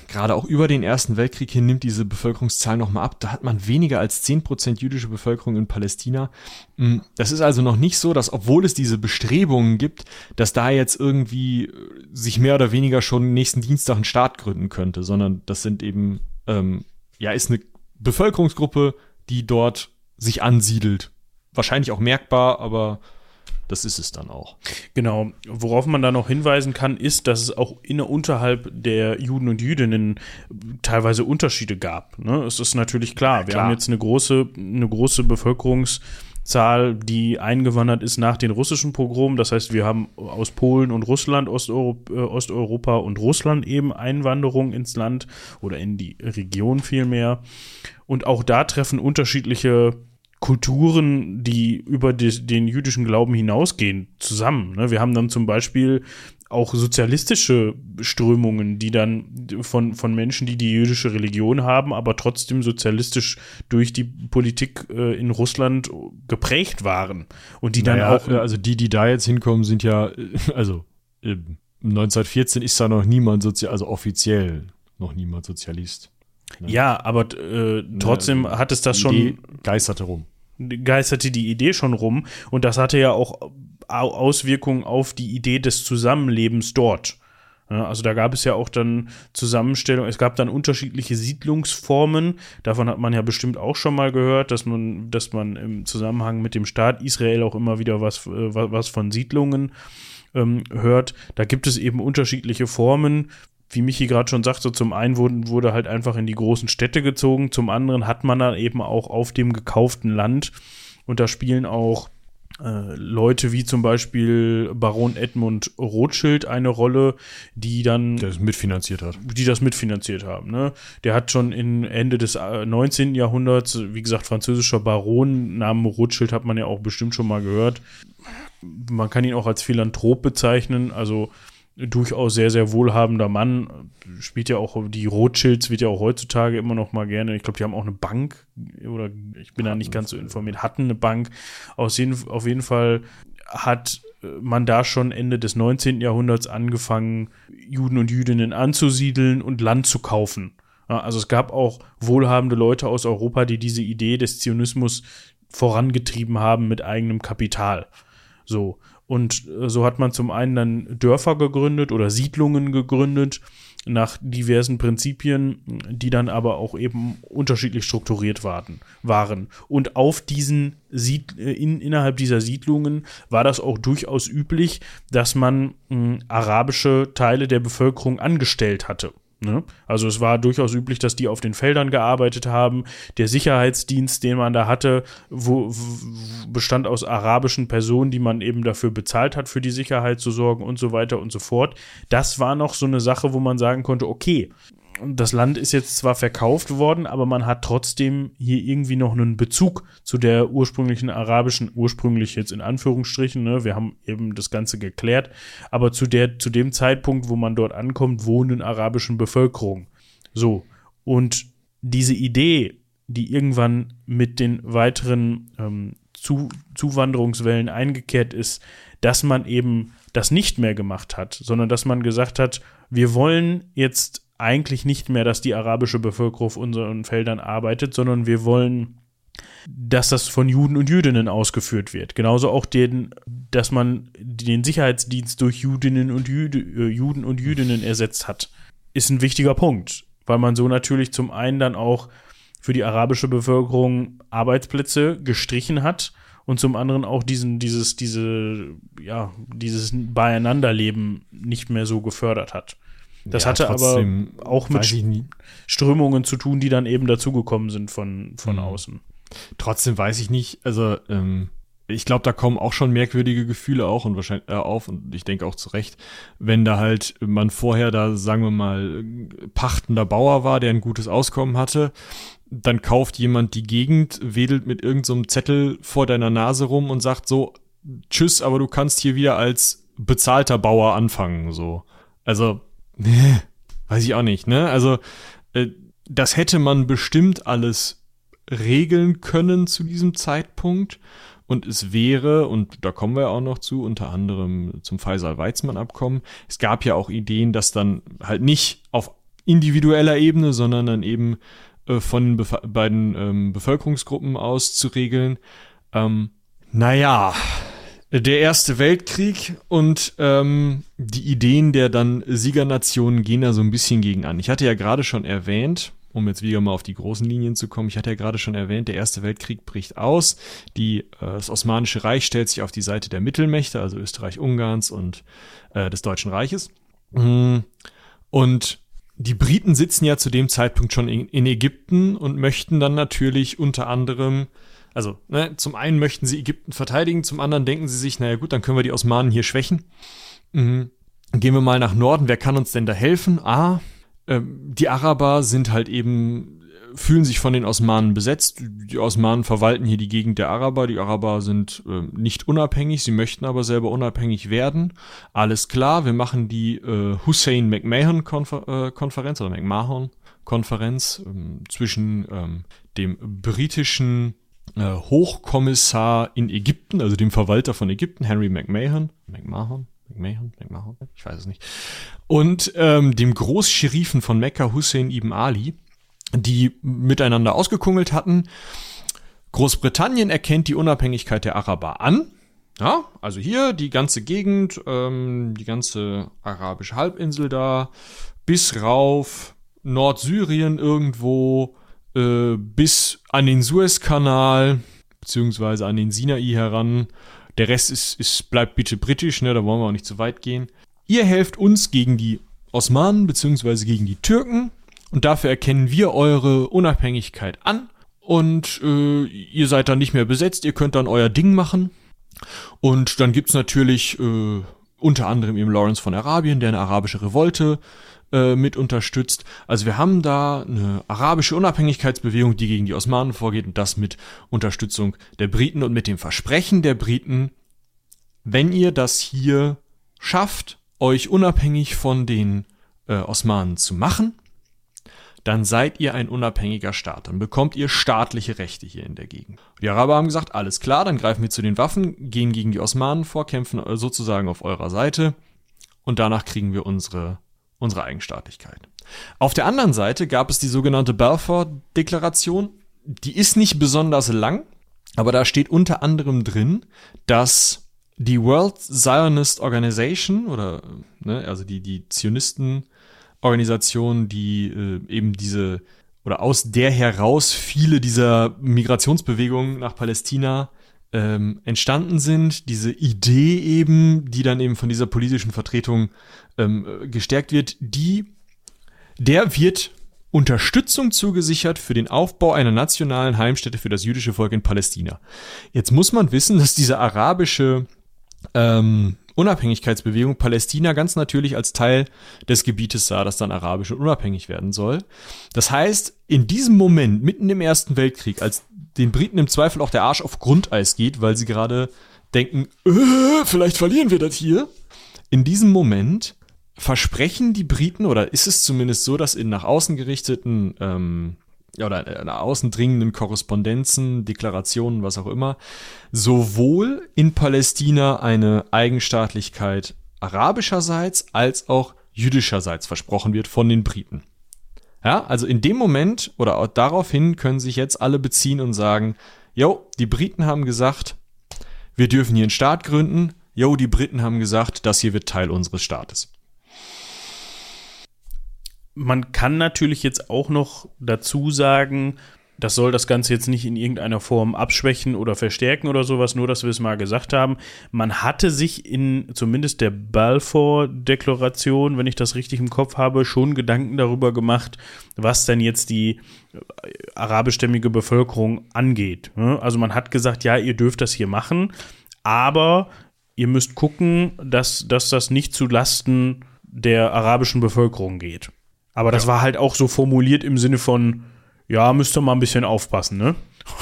gerade auch über den Ersten Weltkrieg hin nimmt diese Bevölkerungszahl nochmal ab. Da hat man weniger als 10% jüdische Bevölkerung in Palästina. Mm, Das ist also noch nicht so, dass obwohl es diese Bestrebungen gibt, dass da jetzt irgendwie äh, sich mehr oder weniger schon nächsten Dienstag ein Staat gründen könnte, sondern das sind eben, ähm, ja, ist eine Bevölkerungsgruppe, die dort sich ansiedelt. Wahrscheinlich auch merkbar, aber das ist es dann auch. Genau. Worauf man da noch hinweisen kann, ist, dass es auch inne unterhalb der Juden und Jüdinnen teilweise Unterschiede gab. Ne? Es ist natürlich klar. Wir klar. haben jetzt eine große, eine große Bevölkerungs- Zahl, die eingewandert ist nach den russischen Pogromen. Das heißt, wir haben aus Polen und Russland, Osteuropa, äh, Osteuropa und Russland eben Einwanderung ins Land oder in die Region vielmehr. Und auch da treffen unterschiedliche Kulturen, die über die, den jüdischen Glauben hinausgehen, zusammen. Ne? Wir haben dann zum Beispiel auch sozialistische Strömungen, die dann von, von Menschen, die die jüdische Religion haben, aber trotzdem sozialistisch durch die Politik äh, in Russland geprägt waren. Und die naja, dann auch. Also die, die da jetzt hinkommen, sind ja, also äh, 1914 ist da noch niemand sozial, also offiziell noch niemand Sozialist. Ne? Ja, aber äh, trotzdem ja, hat es das schon. Geisterte rum. Geisterte die Idee schon rum und das hatte ja auch Auswirkungen auf die Idee des Zusammenlebens dort. Also da gab es ja auch dann Zusammenstellungen, es gab dann unterschiedliche Siedlungsformen. Davon hat man ja bestimmt auch schon mal gehört, dass man, dass man im Zusammenhang mit dem Staat Israel auch immer wieder was, äh, was von Siedlungen ähm, hört. Da gibt es eben unterschiedliche Formen. Wie Michi gerade schon sagte, zum einen wurde, wurde halt einfach in die großen Städte gezogen, zum anderen hat man dann eben auch auf dem gekauften Land und da spielen auch äh, Leute wie zum Beispiel Baron Edmund Rothschild eine Rolle, die dann. Der das mitfinanziert hat. Die das mitfinanziert haben. Ne? Der hat schon in Ende des 19. Äh, Jahrhunderts, wie gesagt, französischer Baron, Namen Rothschild hat man ja auch bestimmt schon mal gehört. Man kann ihn auch als Philanthrop bezeichnen, also durchaus sehr, sehr wohlhabender Mann. Spielt ja auch die Rothschilds, wird ja auch heutzutage immer noch mal gerne. Ich glaube, die haben auch eine Bank oder ich bin da nicht ganz so informiert, hatten eine Bank. Aus jeden, auf jeden Fall hat man da schon Ende des 19. Jahrhunderts angefangen, Juden und Jüdinnen anzusiedeln und Land zu kaufen. also es gab auch wohlhabende Leute aus Europa, die diese Idee des Zionismus vorangetrieben haben mit eigenem Kapital. So. Und äh, so hat man zum einen dann Dörfer gegründet oder Siedlungen gegründet nach diversen Prinzipien, die dann aber auch eben unterschiedlich strukturiert waren. Und auf diesen Sied äh, in, innerhalb dieser Siedlungen war das auch durchaus üblich, dass man mh, arabische Teile der Bevölkerung angestellt hatte. Ne? Also es war durchaus üblich, dass die auf den Feldern gearbeitet haben. Der Sicherheitsdienst, den man da hatte, wo, bestand aus arabischen Personen, die man eben dafür bezahlt hat, für die Sicherheit zu sorgen und so weiter und so fort. Das war noch so eine Sache, wo man sagen konnte, okay, das Land ist jetzt zwar verkauft worden, aber man hat trotzdem hier irgendwie noch einen Bezug zu der ursprünglichen arabischen, ursprünglich jetzt in Anführungsstrichen, ne, wir haben eben das Ganze geklärt, aber zu der, zu dem Zeitpunkt, wo man dort ankommt, wohnen arabischen Bevölkerung. So. Und diese Idee, die irgendwann mit den weiteren ähm, zu, Zuwanderungswellen eingekehrt ist, dass man eben das nicht mehr gemacht hat, sondern dass man gesagt hat, wir wollen jetzt eigentlich nicht mehr, dass die arabische Bevölkerung auf unseren Feldern arbeitet, sondern wir wollen, dass das von Juden und Jüdinnen ausgeführt wird. Genauso auch den, dass man den Sicherheitsdienst durch Judinnen und Jüde, äh, Juden und Jüdinnen ersetzt hat, ist ein wichtiger Punkt, weil man so natürlich zum einen dann auch für die arabische Bevölkerung Arbeitsplätze gestrichen hat und zum anderen auch diesen, dieses, diese, ja, dieses Beieinanderleben nicht mehr so gefördert hat. Das ja, hatte aber auch mit Strömungen zu tun, die dann eben dazugekommen sind von, von mhm. außen. Trotzdem weiß ich nicht, also ähm, ich glaube, da kommen auch schon merkwürdige Gefühle auch und wahrscheinlich äh, auf und ich denke auch zu Recht, wenn da halt man vorher da, sagen wir mal, pachtender Bauer war, der ein gutes Auskommen hatte, dann kauft jemand die Gegend, wedelt mit irgendeinem so Zettel vor deiner Nase rum und sagt so, tschüss, aber du kannst hier wieder als bezahlter Bauer anfangen, so. Also, Nee, weiß ich auch nicht, ne? Also, äh, das hätte man bestimmt alles regeln können zu diesem Zeitpunkt. Und es wäre, und da kommen wir auch noch zu, unter anderem zum Faisal-Weizmann-Abkommen, es gab ja auch Ideen, das dann halt nicht auf individueller Ebene, sondern dann eben äh, von Bef beiden ähm, Bevölkerungsgruppen aus zu regeln. Ähm, naja, der Erste Weltkrieg und ähm, die Ideen der dann Siegernationen gehen da so ein bisschen gegen an. Ich hatte ja gerade schon erwähnt, um jetzt wieder mal auf die großen Linien zu kommen, ich hatte ja gerade schon erwähnt, der Erste Weltkrieg bricht aus. Die, äh, das Osmanische Reich stellt sich auf die Seite der Mittelmächte, also Österreich-Ungarns und äh, des Deutschen Reiches. Mhm. Und die Briten sitzen ja zu dem Zeitpunkt schon in, in Ägypten und möchten dann natürlich unter anderem Also, ne, zum einen möchten sie Ägypten verteidigen, zum anderen denken sie sich, naja gut, dann können wir die Osmanen hier schwächen. Mhm. Gehen wir mal nach Norden, wer kann uns denn da helfen? Ah, äh, die Araber sind halt eben, fühlen sich von den Osmanen besetzt. Die Osmanen verwalten hier die Gegend der Araber. Die Araber sind äh, nicht unabhängig, sie möchten aber selber unabhängig werden. Alles klar, wir machen die äh, Hussein McMahon-Konferenz äh, oder McMahon-Konferenz ähm, zwischen ähm, dem britischen äh, Hochkommissar in Ägypten, also dem Verwalter von Ägypten, Henry McMahon, McMahon, McMahon, McMahon, ich weiß es nicht, und ähm, dem Großscherifen von Mekka, Hussein ibn Ali, die miteinander ausgekungelt hatten. Großbritannien erkennt die Unabhängigkeit der Araber an. Ja, also hier die ganze Gegend, ähm, die ganze arabische Halbinsel da, bis rauf Nordsyrien irgendwo, äh, bis an den Suezkanal, beziehungsweise an den Sinai heran. Der Rest ist, ist, bleibt bitte britisch, ne, da wollen wir auch nicht zu weit gehen. Ihr helft uns gegen die Osmanen, beziehungsweise gegen die Türken. Und dafür erkennen wir eure Unabhängigkeit an. Und äh, ihr seid dann nicht mehr besetzt, ihr könnt dann euer Ding machen. Und dann gibt's natürlich äh, unter anderem eben Lawrence von Arabien, der eine arabische Revolte äh, mit unterstützt. Also wir haben da eine arabische Unabhängigkeitsbewegung, die gegen die Osmanen vorgeht und das mit Unterstützung der Briten und mit dem Versprechen der Briten, wenn ihr das hier schafft, euch unabhängig von den äh, Osmanen zu machen, dann seid ihr ein unabhängiger Staat. Dann bekommt ihr staatliche Rechte hier in der Gegend. Die Araber haben gesagt, alles klar, dann greifen wir zu den Waffen, gehen gegen die Osmanen vor, kämpfen äh, sozusagen auf eurer Seite und danach kriegen wir unsere unsere Eigenstaatlichkeit. Auf der anderen Seite gab es die sogenannte Balfour-Deklaration. Die ist nicht besonders lang, aber da steht unter anderem drin, dass die World Zionist Organization oder ne, also die die Zionistenorganisation, die äh, eben diese oder aus der heraus viele dieser Migrationsbewegungen nach Palästina ähm, entstanden sind, diese Idee eben, die dann eben von dieser politischen Vertretung ähm, gestärkt wird, die, der wird Unterstützung zugesichert für den Aufbau einer nationalen Heimstätte für das jüdische Volk in Palästina. Jetzt muss man wissen, dass diese arabische ähm, Unabhängigkeitsbewegung Palästina ganz natürlich als Teil des Gebietes sah, das dann arabisch und unabhängig werden soll. Das heißt, in diesem Moment, mitten im Ersten Weltkrieg, als den Briten im Zweifel auch der Arsch auf Grundeis geht, weil sie gerade denken, äh, vielleicht verlieren wir das hier. In diesem Moment versprechen die Briten, oder ist es zumindest so, dass in nach außen gerichteten ähm, oder äh, nach außen dringenden Korrespondenzen, Deklarationen, was auch immer, sowohl in Palästina eine Eigenstaatlichkeit arabischerseits als auch jüdischerseits versprochen wird von den Briten. Ja, also in dem Moment oder auch daraufhin können sich jetzt alle beziehen und sagen, jo, die Briten haben gesagt, wir dürfen hier einen Staat gründen. Jo, die Briten haben gesagt, das hier wird Teil unseres Staates. Man kann natürlich jetzt auch noch dazu sagen, das soll das Ganze jetzt nicht in irgendeiner Form abschwächen oder verstärken oder sowas, nur dass wir es mal gesagt haben. Man hatte sich in zumindest der Balfour-Deklaration, wenn ich das richtig im Kopf habe, schon Gedanken darüber gemacht, was denn jetzt die äh, arabischstämmige Bevölkerung angeht. Also man hat gesagt, ja, ihr dürft das hier machen, aber ihr müsst gucken, dass, dass das nicht zu Lasten der arabischen Bevölkerung geht. Aber das ja. war halt auch so formuliert im Sinne von, ja, müsst ihr mal ein bisschen aufpassen, ne?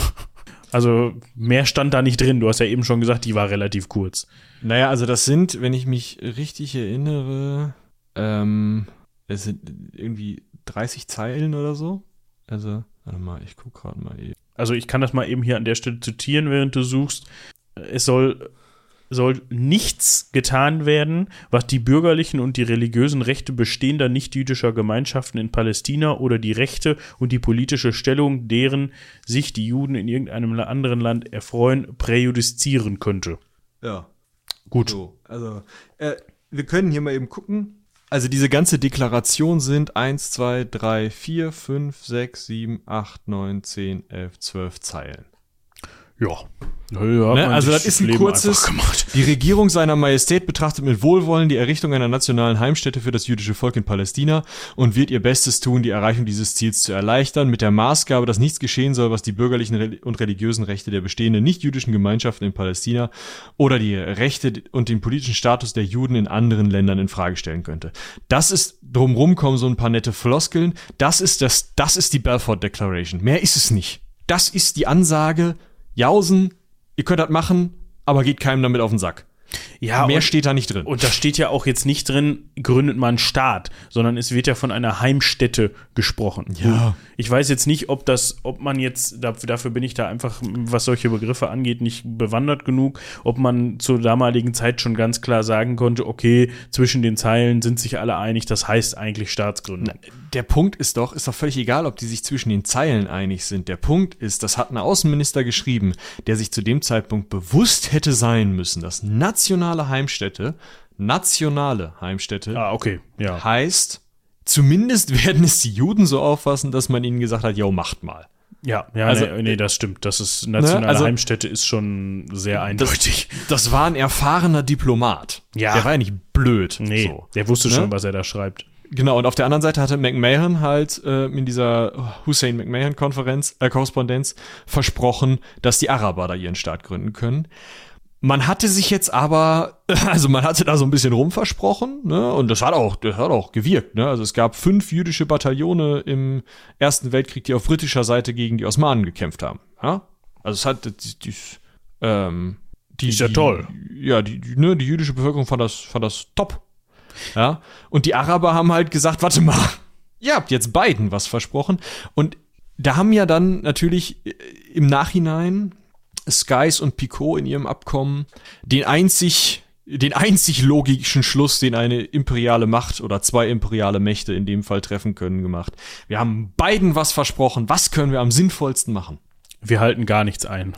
Also mehr stand da nicht drin. Du hast ja eben schon gesagt, die war relativ kurz. Naja, also das sind, wenn ich mich richtig erinnere, ähm, es sind irgendwie 30 Zeilen oder so. Also, warte mal, ich guck gerade mal eben. Also ich kann das mal eben hier an der Stelle zitieren, während du suchst. Es soll soll nichts getan werden, was die bürgerlichen und die religiösen Rechte bestehender nichtjüdischer Gemeinschaften in Palästina oder die Rechte und die politische Stellung, deren sich die Juden in irgendeinem anderen Land erfreuen, präjudizieren könnte. Ja. Gut. So, also, äh, wir können hier mal eben gucken. Also diese ganze Deklaration sind 1, 2, 3, 4, 5, 6, 7, 8, 9, 10, 11, 12 Zeilen. Ja. Ja, Ne? Also das ist ein Leben kurzes, die Regierung seiner Majestät betrachtet mit Wohlwollen die Errichtung einer nationalen Heimstätte für das jüdische Volk in Palästina und wird ihr Bestes tun, die Erreichung dieses Ziels zu erleichtern, mit der Maßgabe, dass nichts geschehen soll, was die bürgerlichen und religiösen Rechte der bestehenden nicht-jüdischen Gemeinschaften in Palästina oder die Rechte und den politischen Status der Juden in anderen Ländern in Frage stellen könnte. Das ist, drumrum kommen so ein paar nette Floskeln, das ist das, das ist die Balfour Declaration. Mehr ist es nicht. Das ist die Ansage, Jausen, ihr könnt das machen, aber geht keinem damit auf den Sack. Ja, Mehr und, steht da nicht drin. und da steht ja auch jetzt nicht drin, gründet man einen Staat, sondern es wird ja von einer Heimstätte gesprochen. Ja. Ich weiß jetzt nicht, ob das, ob man jetzt, dafür, bin ich da einfach, was solche Begriffe angeht, nicht bewandert genug, ob man zur damaligen Zeit schon ganz klar sagen konnte, okay, zwischen den Zeilen sind sich alle einig, das heißt eigentlich Staatsgründung. Der Punkt ist doch, ist doch völlig egal, ob die sich zwischen den Zeilen einig sind. Der Punkt ist, das hat ein Außenminister geschrieben, der sich zu dem Zeitpunkt bewusst hätte sein müssen, dass nationale Heimstätte, nationale Heimstätte Ah, okay, ja. heißt, zumindest werden es die Juden so auffassen, dass man ihnen gesagt hat, yo, macht mal. Ja, ja, Also, nee, nee, das stimmt. Das ist nationale also- Heimstätte ist schon sehr eindeutig. Das war ein erfahrener Diplomat. Ja. Der war ja nicht blöd. Nee, So. der wusste Ne? schon, was er da schreibt. Genau, und auf der anderen Seite hatte McMahon halt äh, in dieser Hussein McMahon-Konferenz, äh, Korrespondenz versprochen, dass die Araber da ihren Staat gründen können. Man hatte sich jetzt aber, also man hatte da so ein bisschen rumversprochen, ne? Und das hat auch, das hat auch gewirkt, ne? Also es gab fünf jüdische Bataillone im Ersten Weltkrieg, die auf britischer Seite gegen die Osmanen gekämpft haben. Ja? Also es hat die, die, ähm, die, Ist ja die, toll. Ja, die, die, ne, die jüdische Bevölkerung fand das, fand das top. Ja, und die Araber haben halt gesagt, warte mal, ihr habt jetzt beiden was versprochen. Und da haben ja dann natürlich äh, im Nachhinein Skies und Picot in ihrem Abkommen den einzig, den einzig logischen Schluss, den eine imperiale Macht oder zwei imperiale Mächte in dem Fall treffen können, gemacht. Wir haben beiden was versprochen. Was können wir am sinnvollsten machen? Wir halten gar nichts ein.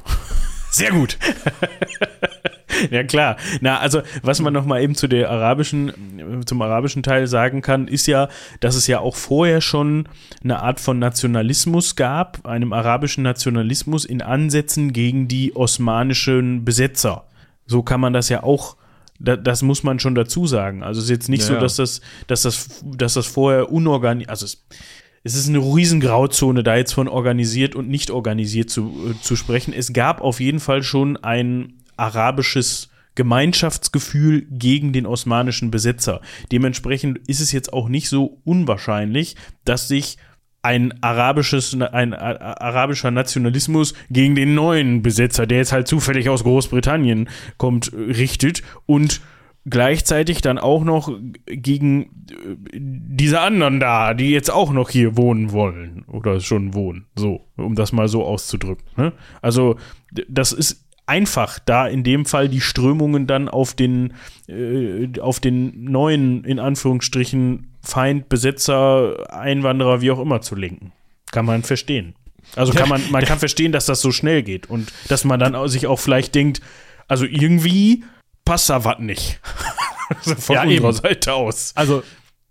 Sehr gut. Ja klar. Na, also was man noch mal eben zu der arabischen, zum arabischen Teil sagen kann, ist ja, dass es ja auch vorher schon eine Art von Nationalismus gab, einem arabischen Nationalismus in Ansätzen gegen die osmanischen Besetzer. So kann man das ja auch. da- Das muss man schon dazu sagen. Also es ist jetzt nicht Ja, so, dass das, dass das, dass das vorher unorganisiert, also es, es ist eine riesen Grauzone, da jetzt von organisiert und nicht organisiert zu, äh, zu sprechen. Es gab auf jeden Fall schon ein arabisches Gemeinschaftsgefühl gegen den osmanischen Besetzer. Dementsprechend ist es jetzt auch nicht so unwahrscheinlich, dass sich ein arabisches, ein arabischer Nationalismus gegen den neuen Besetzer, der jetzt halt zufällig aus Großbritannien kommt, richtet und gleichzeitig dann auch noch gegen äh, diese anderen da, die jetzt auch noch hier wohnen wollen oder schon wohnen, so, um das mal so auszudrücken. Ne? Also das ist einfach, da in dem Fall die Strömungen dann auf den äh, auf den neuen in Anführungsstrichen Feind, Besetzer, Einwanderer, wie auch immer zu lenken. Kann man verstehen. Also kann man man kann verstehen, dass das so schnell geht und dass man dann sich auch vielleicht denkt, also irgendwie passt da was nicht. Also Von Ja, unserer eben. Seite aus. Also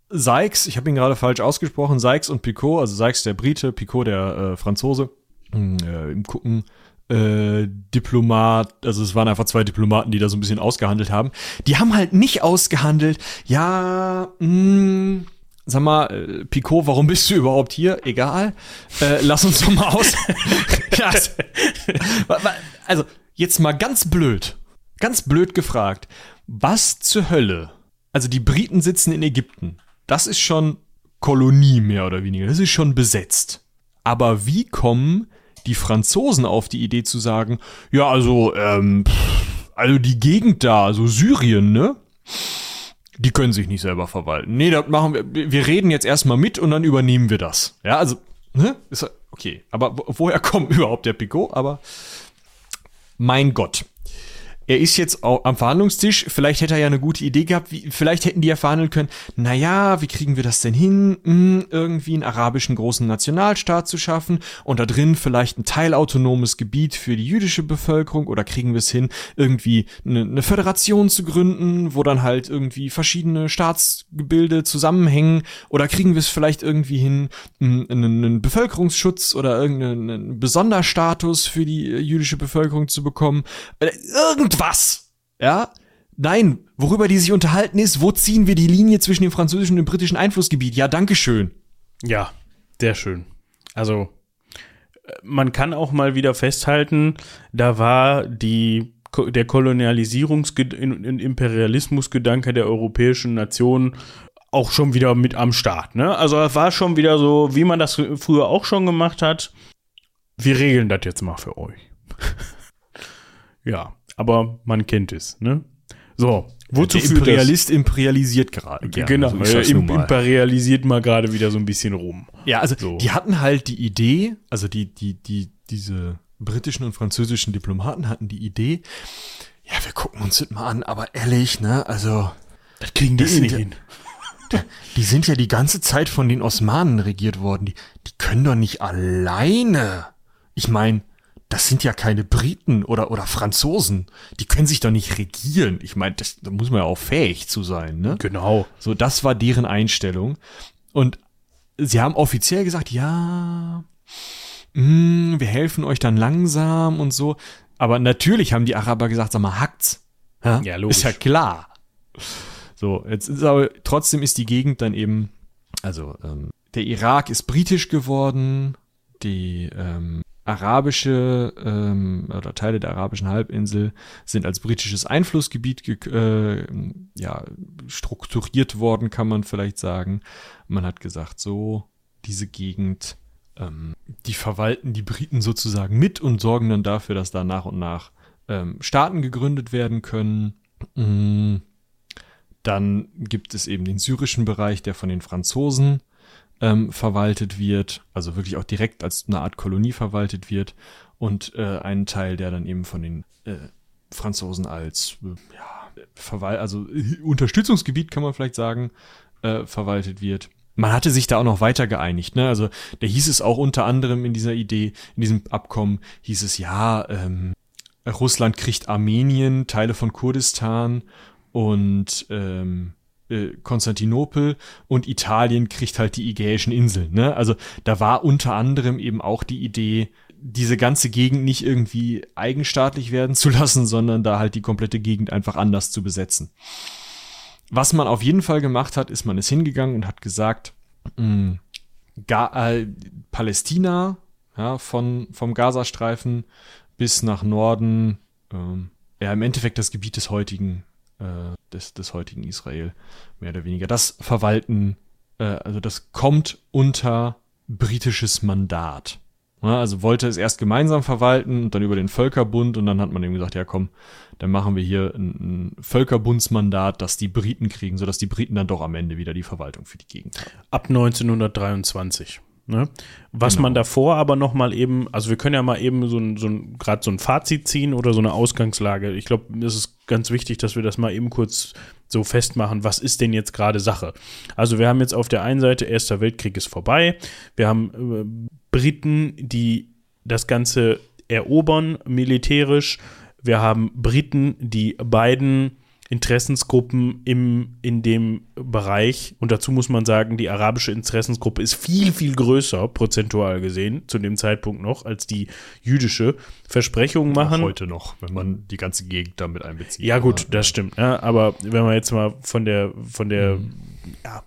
Sykes, ich habe ihn gerade falsch ausgesprochen, Sykes und Picot, also Sykes der Brite, Picot der äh, Franzose, Hm, äh, im Gucken, äh, Diplomat, also es waren einfach zwei Diplomaten, die da so ein bisschen ausgehandelt haben. Die haben halt nicht ausgehandelt, ja, mh, sag mal, äh, Picot, warum bist du überhaupt hier? Egal, äh, lass uns doch mal aus. wa- also, jetzt mal ganz blöd, ganz blöd gefragt, was zur Hölle also die Briten sitzen in Ägypten. Das ist schon Kolonie mehr oder weniger. Das ist schon besetzt. Aber wie kommen die Franzosen auf die Idee zu sagen, ja, also, ähm, also die Gegend da, also Syrien, ne? Die können sich nicht selber verwalten. Nee, das machen wir. Wir reden jetzt erstmal mit und dann übernehmen wir das. Ja, also, ne? Ist okay. Aber wo- woher kommt überhaupt der Picot? Aber mein Gott. Er ist jetzt auch am Verhandlungstisch, vielleicht hätte er ja eine gute Idee gehabt, wie, vielleicht hätten die ja verhandeln können, naja, wie kriegen wir das denn hin, hm, irgendwie einen arabischen großen Nationalstaat zu schaffen und da drin vielleicht ein teilautonomes Gebiet für die jüdische Bevölkerung oder kriegen wir es hin, irgendwie eine, eine Föderation zu gründen, wo dann halt irgendwie verschiedene Staatsgebilde zusammenhängen oder kriegen wir es vielleicht irgendwie hin, einen, einen Bevölkerungsschutz oder irgendeinen Besonderstatus für die jüdische Bevölkerung zu bekommen, äh, irgendwas, ja, Nein, worüber die sich unterhalten ist, wo ziehen wir die Linie zwischen dem französischen und dem britischen Einflussgebiet? Ja, danke schön. Ja, sehr schön. Also, man kann auch mal wieder festhalten, da war die, der Kolonialisierungs- und Imperialismusgedanke der europäischen Nationen auch schon wieder mit am Start. Ne? Also, es war schon wieder so, wie man das früher auch schon gemacht hat. Wir regeln das jetzt mal für euch. ja, aber man kennt es. Ne? So, wozu der Imperialist das? imperialisiert gerade. Gerne, genau, so im, imperialisiert mal gerade wieder so ein bisschen rum. Ja, also so. die hatten halt die Idee, also die, die, die, diese britischen und französischen Diplomaten hatten die Idee, ja, wir gucken uns das mal an, aber ehrlich, ne, also. Das kriegen die, die eh nicht hin. Die sind ja die ganze Zeit von den Osmanen regiert worden. Die, die können doch nicht alleine. Ich meine, das sind ja keine Briten oder, oder Franzosen. Die können sich doch nicht regieren. Ich meine, da muss man ja auch fähig zu sein, ne? Genau. So, das war deren Einstellung. Und sie haben offiziell gesagt, ja, mh, hm, wir helfen euch dann langsam und so. Aber natürlich haben die Araber gesagt, sag mal, hackt's. Ja, ja logisch. Ist ja klar. So, jetzt ist aber, trotzdem ist die Gegend dann eben, also, ähm, der Irak ist britisch geworden, die, ähm, arabische ähm, oder Teile der arabischen Halbinsel sind als britisches Einflussgebiet äh, ja, strukturiert worden, kann man vielleicht sagen. Man hat gesagt, so, diese Gegend, ähm, die verwalten die Briten sozusagen mit und sorgen dann dafür, dass da nach und nach ähm, Staaten gegründet werden können. Mm. Dann gibt es eben den syrischen Bereich, der von den Franzosen ähm, verwaltet wird, also wirklich auch direkt als eine Art Kolonie verwaltet wird und äh, einen Teil, der dann eben von den äh, Franzosen als äh, ja, Verwal also äh, Unterstützungsgebiet kann man vielleicht sagen, äh, verwaltet wird. Man hatte sich da auch noch weiter geeinigt, ne? Also da hieß es auch unter anderem in dieser Idee, in diesem Abkommen, hieß es ja, ähm, Russland kriegt Armenien, Teile von Kurdistan und ähm, äh, Konstantinopel und Italien kriegt halt die Ägäischen Inseln. Ne? Also da war unter anderem eben auch die Idee, diese ganze Gegend nicht irgendwie eigenstaatlich werden zu lassen, sondern da halt die komplette Gegend einfach anders zu besetzen. Was man auf jeden Fall gemacht hat, ist, man ist hingegangen und hat gesagt, mh, hm, Ga äh, Palästina, ja, von, vom Gazastreifen bis nach Norden, ähm, ja, im Endeffekt das Gebiet des heutigen äh, des, des heutigen Israel, mehr oder weniger. Das Verwalten, äh, also das kommt unter britisches Mandat. Ja, also wollte es erst gemeinsam verwalten und dann über den Völkerbund und dann hat man eben gesagt, ja komm, dann machen wir hier ein, ein Völkerbundsmandat, das die Briten kriegen, sodass die Briten dann doch am Ende wieder die Verwaltung für die Gegend haben. Ab 1923. Ne? Was genau. man davor aber noch mal eben, also wir können ja mal eben so ein, so ein gerade so ein Fazit ziehen oder so eine Ausgangslage. Ich glaube, es ist ganz wichtig, dass wir das mal eben kurz so festmachen, was ist denn jetzt gerade Sache? Also wir haben jetzt auf der einen Seite, Erster Weltkrieg ist vorbei, wir haben äh, Briten, die das Ganze erobern militärisch, wir haben Briten, die beiden Interessensgruppen im, in dem Bereich. Und dazu muss man sagen, die arabische Interessensgruppe ist viel, viel größer, prozentual gesehen, zu dem Zeitpunkt noch, als die jüdische. Versprechungen machen. Auch heute noch, wenn man die ganze Gegend damit einbezieht. Ja, gut, ja. das stimmt. Ja, aber wenn man jetzt mal von der, von der, mhm. ja,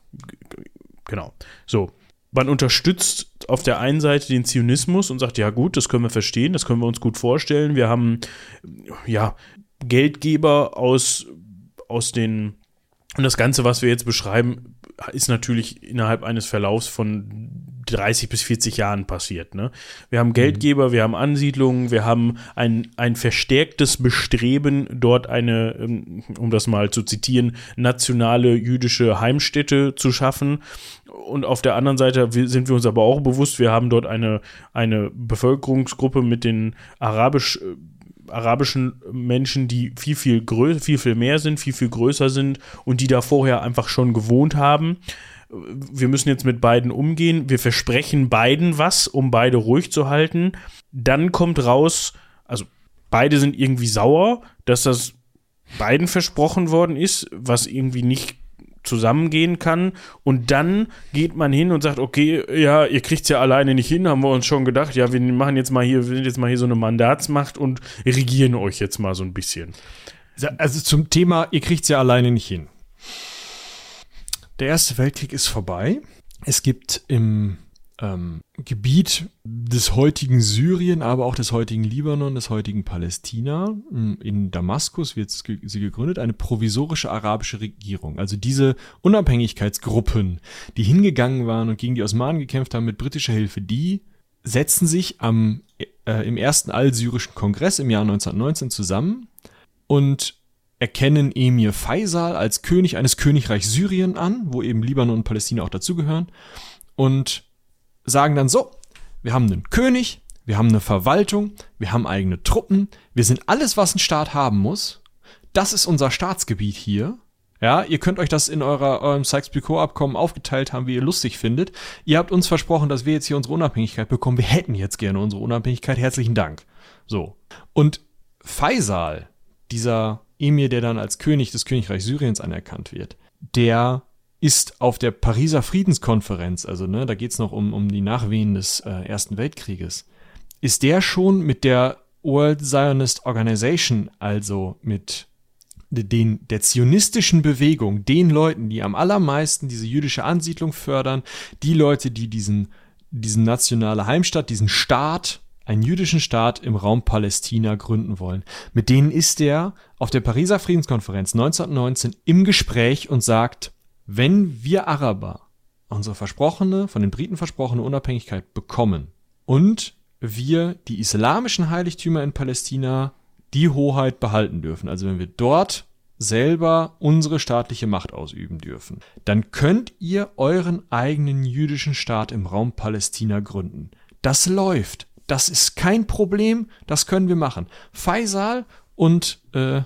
genau. So. Man unterstützt auf der einen Seite den Zionismus und sagt, ja gut, das können wir verstehen, das können wir uns gut vorstellen. Wir haben ja Geldgeber aus aus den, und das Ganze, was wir jetzt beschreiben, ist natürlich innerhalb eines Verlaufs von 30 bis 40 Jahren passiert. Ne? Wir haben Geldgeber, mhm. wir haben Ansiedlungen, wir haben ein, ein verstärktes Bestreben, dort eine, ähm, um das mal zu zitieren, nationale jüdische Heimstätte zu schaffen. Und auf der anderen Seite sind wir uns aber auch bewusst, wir haben dort eine, eine Bevölkerungsgruppe mit den arabisch äh, arabischen Menschen, die viel, viel größer, viel, viel mehr sind, viel, viel größer sind und die da vorher einfach schon gewohnt haben. Wir müssen jetzt mit beiden umgehen. Wir versprechen beiden was, um beide ruhig zu halten. Dann kommt raus, also beide sind irgendwie sauer, dass das beiden versprochen worden ist, was irgendwie nicht zusammengehen kann. Und dann geht man hin und sagt, okay, ja, ihr kriegt es ja alleine nicht hin, haben wir uns schon gedacht, ja, wir machen jetzt mal hier, wir sind jetzt mal hier so eine Mandatsmacht und regieren euch jetzt mal so ein bisschen. Also zum Thema, ihr kriegt es ja alleine nicht hin. Der Erste Weltkrieg ist vorbei. Es gibt im ähm, Gebiet des heutigen Syrien, aber auch des heutigen Libanon, des heutigen Palästina. Hm, in Damaskus wird sie gegründet, eine provisorische arabische Regierung. Also diese Unabhängigkeitsgruppen, die hingegangen waren und gegen die Osmanen gekämpft haben mit britischer Hilfe, die setzen sich am, äh, im ersten Allsyrischen Kongress im Jahr 1919 zusammen und erkennen Emir Faisal als König eines Königreichs Syrien an, wo eben Libanon und Palästina auch dazugehören. Und sagen dann so, wir haben einen König, wir haben eine Verwaltung, wir haben eigene Truppen, wir sind alles, was ein Staat haben muss. Das ist unser Staatsgebiet hier. Ja, ihr könnt euch das in eurer, eurem Sykes-Picot-Abkommen aufgeteilt haben, wie ihr lustig findet. Ihr habt uns versprochen, dass wir jetzt hier unsere Unabhängigkeit bekommen. Wir hätten jetzt gerne unsere Unabhängigkeit. Herzlichen Dank. So. Und Faisal, dieser Emir, der dann als König des Königreichs Syriens anerkannt wird, der ist auf der Pariser Friedenskonferenz, also ne, da geht's noch um, um die Nachwehen des äh, Ersten Weltkrieges, ist der schon mit der World Zionist Organization, also mit den, der zionistischen Bewegung, den Leuten, die am allermeisten diese jüdische Ansiedlung fördern, die Leute, die diesen, diesen nationale Heimstatt, diesen Staat, einen jüdischen Staat im Raum Palästina gründen wollen. Mit denen ist er auf der Pariser Friedenskonferenz 1919 im Gespräch und sagt, wenn wir Araber unsere versprochene, von den Briten versprochene Unabhängigkeit bekommen und wir die islamischen Heiligtümer in Palästina die Hoheit behalten dürfen, also wenn wir dort selber unsere staatliche Macht ausüben dürfen, dann könnt ihr euren eigenen jüdischen Staat im Raum Palästina gründen. Das läuft. Das ist kein Problem. Das können wir machen. Faisal und, äh,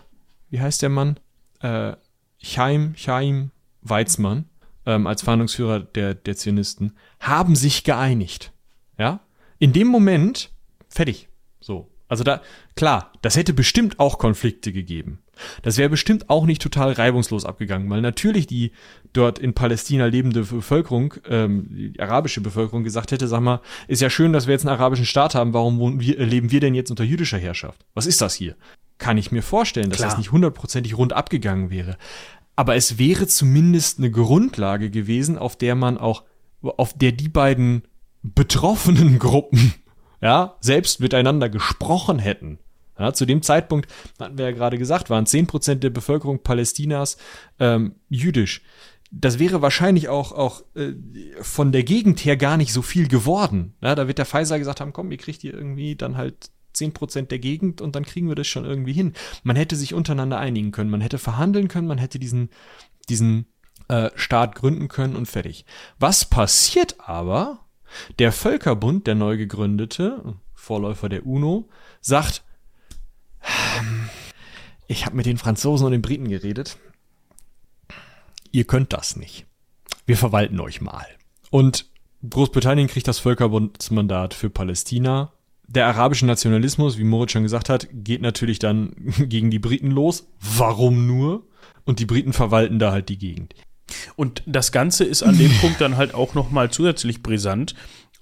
wie heißt der Mann? Äh, Chaim, Chaim, Weizmann ähm, als Fahndungsführer der, der Zionisten haben sich geeinigt. Ja? In dem Moment, fertig. So. Also da, klar, das hätte bestimmt auch Konflikte gegeben. Das wäre bestimmt auch nicht total reibungslos abgegangen, weil natürlich die dort in Palästina lebende Bevölkerung, ähm, die arabische Bevölkerung gesagt hätte, sag mal, ist ja schön, dass wir jetzt einen arabischen Staat haben, warum wir, leben wir denn jetzt unter jüdischer Herrschaft? Was ist das hier? Kann ich mir vorstellen, dass Klar. das nicht hundertprozentig rund abgegangen wäre. Aber es wäre zumindest eine Grundlage gewesen, auf der man auch, auf der die beiden betroffenen Gruppen, ja, selbst miteinander gesprochen hätten. Ja, zu dem Zeitpunkt, hatten wir ja gerade gesagt, waren zehn Prozent der Bevölkerung Palästinas ähm, jüdisch. Das wäre wahrscheinlich auch, auch äh, von der Gegend her gar nicht so viel geworden. Ja, da wird der Pfizer gesagt haben, komm, ihr kriegt hier irgendwie dann halt 10% der Gegend und dann kriegen wir das schon irgendwie hin. Man hätte sich untereinander einigen können, man hätte verhandeln können, man hätte diesen, diesen äh, Staat gründen können und fertig. Was passiert aber? Der Völkerbund, der neu gegründete, Vorläufer der UNO, sagt, ich habe mit den Franzosen und den Briten geredet. Ihr könnt das nicht. Wir verwalten euch mal. Und Großbritannien kriegt das Völkerbundsmandat für Palästina der arabische Nationalismus, wie Moritz schon gesagt hat, geht natürlich dann gegen die Briten los. Warum nur? Und die Briten verwalten da halt die Gegend. Und das Ganze ist an dem Punkt dann halt auch noch mal zusätzlich brisant,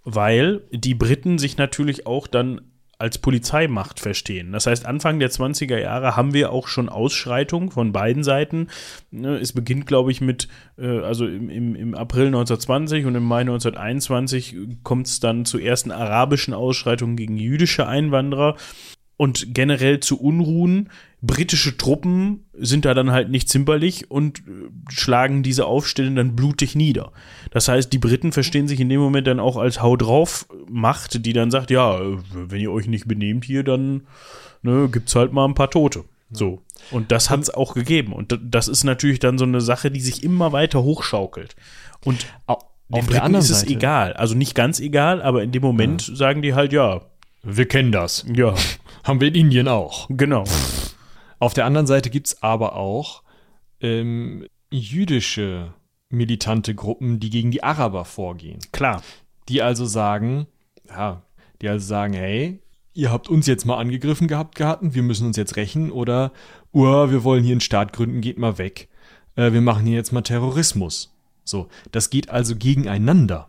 weil die Briten sich natürlich auch dann als Polizeimacht verstehen. Das heißt, Anfang der 20er Jahre haben wir auch schon Ausschreitungen von beiden Seiten. Ne, es beginnt, glaube ich, mit, äh, also im, im, im April 1920 und im Mai 1921 kommt es dann zu ersten arabischen Ausschreitungen gegen jüdische Einwanderer und generell zu Unruhen. Britische Truppen sind da dann halt nicht zimperlich und äh, schlagen diese Aufstände dann blutig nieder. Das heißt, die Briten verstehen sich in dem Moment dann auch als Hau drauf Macht, die dann sagt, ja, wenn ihr euch nicht benehmt hier, dann ne, gibt's halt mal ein paar Tote. So. Und das hat's auch gegeben. Und das ist natürlich dann so eine Sache, die sich immer weiter hochschaukelt. Und den Briten ist es Seite. egal. Also nicht ganz egal, aber in dem Moment ja. sagen die halt, ja, Wir kennen das. Ja, Haben wir in Indien auch. genau. Auf der anderen Seite gibt es aber auch ähm, jüdische militante Gruppen, die gegen die Araber vorgehen. Klar. Die also sagen, ja, die also sagen, hey, ihr habt uns jetzt mal angegriffen gehabt gehabt, wir müssen uns jetzt rächen oder, uh, wir wollen hier einen Staat gründen, geht mal weg. Äh, wir machen hier jetzt mal Terrorismus. So, das geht also gegeneinander.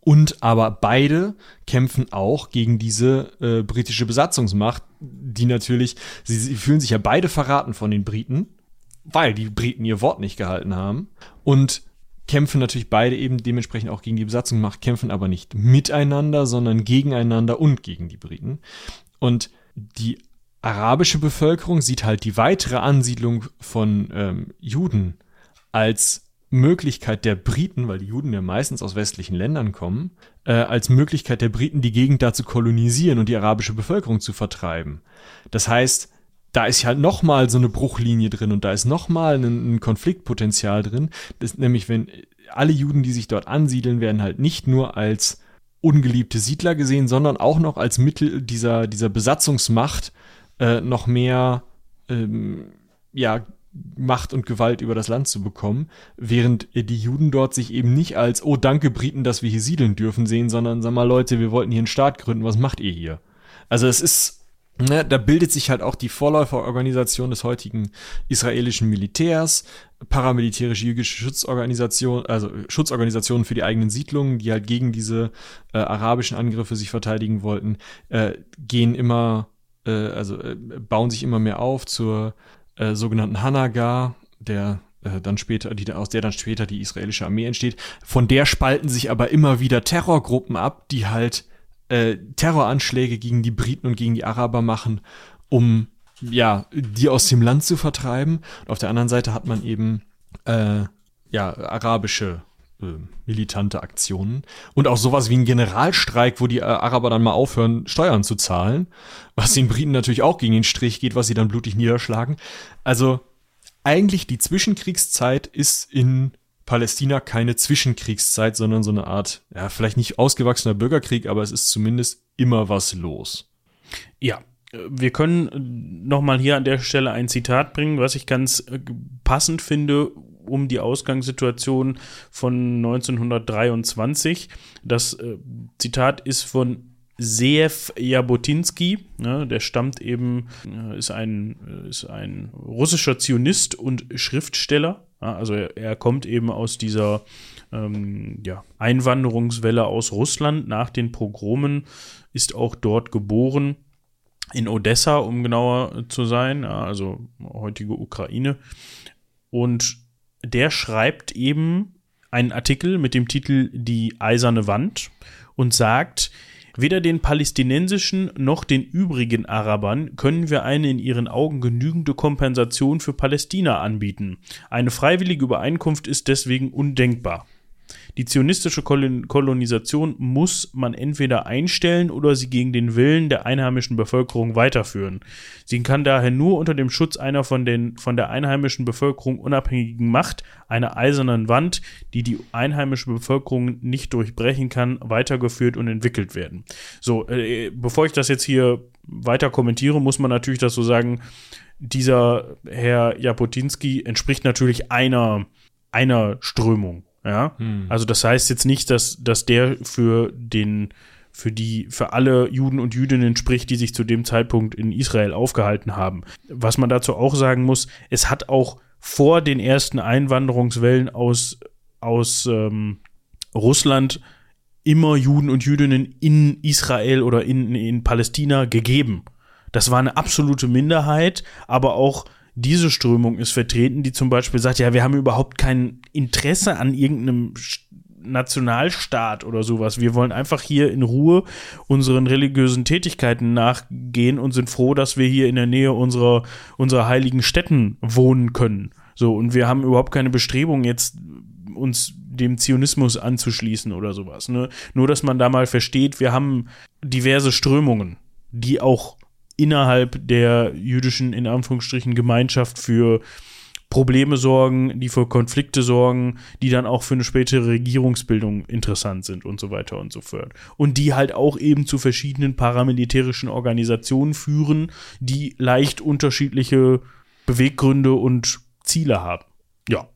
Und aber beide kämpfen auch gegen diese äh, britische Besatzungsmacht, die natürlich, sie, sie fühlen sich ja beide verraten von den Briten, weil die Briten ihr Wort nicht gehalten haben. Und kämpfen natürlich beide eben dementsprechend auch gegen die Besatzungsmacht, kämpfen aber nicht miteinander, sondern gegeneinander und gegen die Briten. Und die arabische Bevölkerung sieht halt die weitere Ansiedlung von ähm, Juden als Möglichkeit der Briten, weil die Juden ja meistens aus westlichen Ländern kommen, äh, als Möglichkeit der Briten, die Gegend da zu kolonisieren und die arabische Bevölkerung zu vertreiben. Das heißt, da ist halt nochmal so eine Bruchlinie drin und da ist nochmal ein, ein Konfliktpotenzial drin. Das, nämlich, wenn alle Juden, die sich dort ansiedeln, werden halt nicht nur als ungeliebte Siedler gesehen, sondern auch noch als Mittel dieser, dieser Besatzungsmacht äh, noch mehr ähm, ja, Macht und Gewalt über das Land zu bekommen, während die Juden dort sich eben nicht als, oh danke Briten, dass wir hier siedeln dürfen, sehen, sondern sag mal Leute, wir wollten hier einen Staat gründen, was macht ihr hier? Also es ist, ne, da bildet sich halt auch die Vorläuferorganisation des heutigen israelischen Militärs, paramilitärische jüdische Schutzorganisation, also Schutzorganisationen für die eigenen Siedlungen, die halt gegen diese äh, arabischen Angriffe sich verteidigen wollten, äh, gehen immer, äh, also äh, bauen sich immer mehr auf zur äh, sogenannten Hanagar, der äh, dann später, die, aus der dann später die israelische Armee entsteht. Von der spalten sich aber immer wieder Terrorgruppen ab, die halt äh, Terroranschläge gegen die Briten und gegen die Araber machen, um ja, die aus dem Land zu vertreiben. Und auf der anderen Seite hat man eben äh, ja, arabische äh, militante Aktionen und auch sowas wie ein Generalstreik, wo die äh, Araber dann mal aufhören, Steuern zu zahlen, was den Briten natürlich auch gegen den Strich geht, was sie dann blutig niederschlagen. Also eigentlich die Zwischenkriegszeit ist in Palästina keine Zwischenkriegszeit, sondern so eine Art, ja, vielleicht nicht ausgewachsener Bürgerkrieg, aber es ist zumindest immer was los. Ja, wir können nochmal hier an der Stelle ein Zitat bringen, was ich ganz äh, passend finde, um die Ausgangssituation von 1923. Das äh, Zitat ist von Seev Jabotinsky, ne, der stammt eben, äh, ist ein, äh, ist ein russischer Zionist und Schriftsteller. Also er, er, kommt eben aus dieser ähm, ja, Einwanderungswelle aus Russland nach den Pogromen, ist auch dort geboren in Odessa, um genauer zu sein, also heutige Ukraine. Und der schreibt eben einen Artikel mit dem Titel Die eiserne Wand und sagt, Weder den palästinensischen noch den übrigen Arabern können wir eine in ihren Augen genügende Kompensation für Palästina anbieten. Eine freiwillige Übereinkunft ist deswegen undenkbar. Die zionistische Kolonisation muss man entweder einstellen oder sie gegen den Willen der einheimischen Bevölkerung weiterführen. Sie kann daher nur unter dem Schutz einer von, den, von der einheimischen Bevölkerung unabhängigen Macht, einer eisernen Wand, die die einheimische Bevölkerung nicht durchbrechen kann, weitergeführt und entwickelt werden. So, äh, bevor ich das jetzt hier weiter kommentiere, muss man natürlich das so sagen, dieser Herr Japotinski entspricht natürlich einer, einer Strömung. Ja, hm. also das heißt jetzt nicht, dass, dass der für den, für die, für alle Juden und Jüdinnen spricht, die sich zu dem Zeitpunkt in Israel aufgehalten haben. Was man dazu auch sagen muss, es hat auch vor den ersten Einwanderungswellen aus, aus ähm, Russland immer Juden und Jüdinnen in Israel oder in, in Palästina gegeben. Das war eine absolute Minderheit, aber auch diese Strömung ist vertreten, die zum Beispiel sagt, ja, wir haben überhaupt kein Interesse an irgendeinem Nationalstaat oder sowas. Wir wollen einfach hier in Ruhe unseren religiösen Tätigkeiten nachgehen und sind froh, dass wir hier in der Nähe unserer, unserer heiligen Städten wohnen können. So, und wir haben überhaupt keine Bestrebung, jetzt uns dem Zionismus anzuschließen oder sowas. Ne? Nur, dass man da mal versteht, wir haben diverse Strömungen, die auch innerhalb der jüdischen, in Anführungsstrichen, Gemeinschaft für Probleme sorgen, die für Konflikte sorgen, die dann auch für eine spätere Regierungsbildung interessant sind und so weiter und so fort. Und die halt auch eben zu verschiedenen paramilitärischen Organisationen führen, die leicht unterschiedliche Beweggründe und Ziele haben. Ja,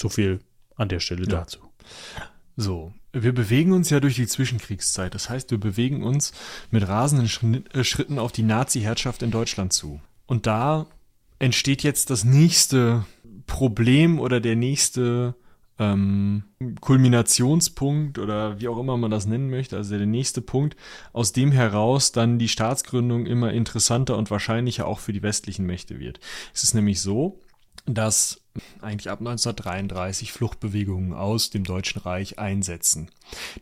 so viel an der Stelle ja. dazu. So, wir bewegen uns ja durch die Zwischenkriegszeit. Das heißt, wir bewegen uns mit rasenden äh, Schritten auf die Nazi-Herrschaft in Deutschland zu. Und da entsteht jetzt das nächste Problem oder der nächste ähm, Kulminationspunkt oder wie auch immer man das nennen möchte, also der nächste Punkt, aus dem heraus dann die Staatsgründung immer interessanter und wahrscheinlicher auch für die westlichen Mächte wird. Es ist nämlich so, dass eigentlich ab 1933 Fluchtbewegungen aus dem Deutschen Reich einsetzen.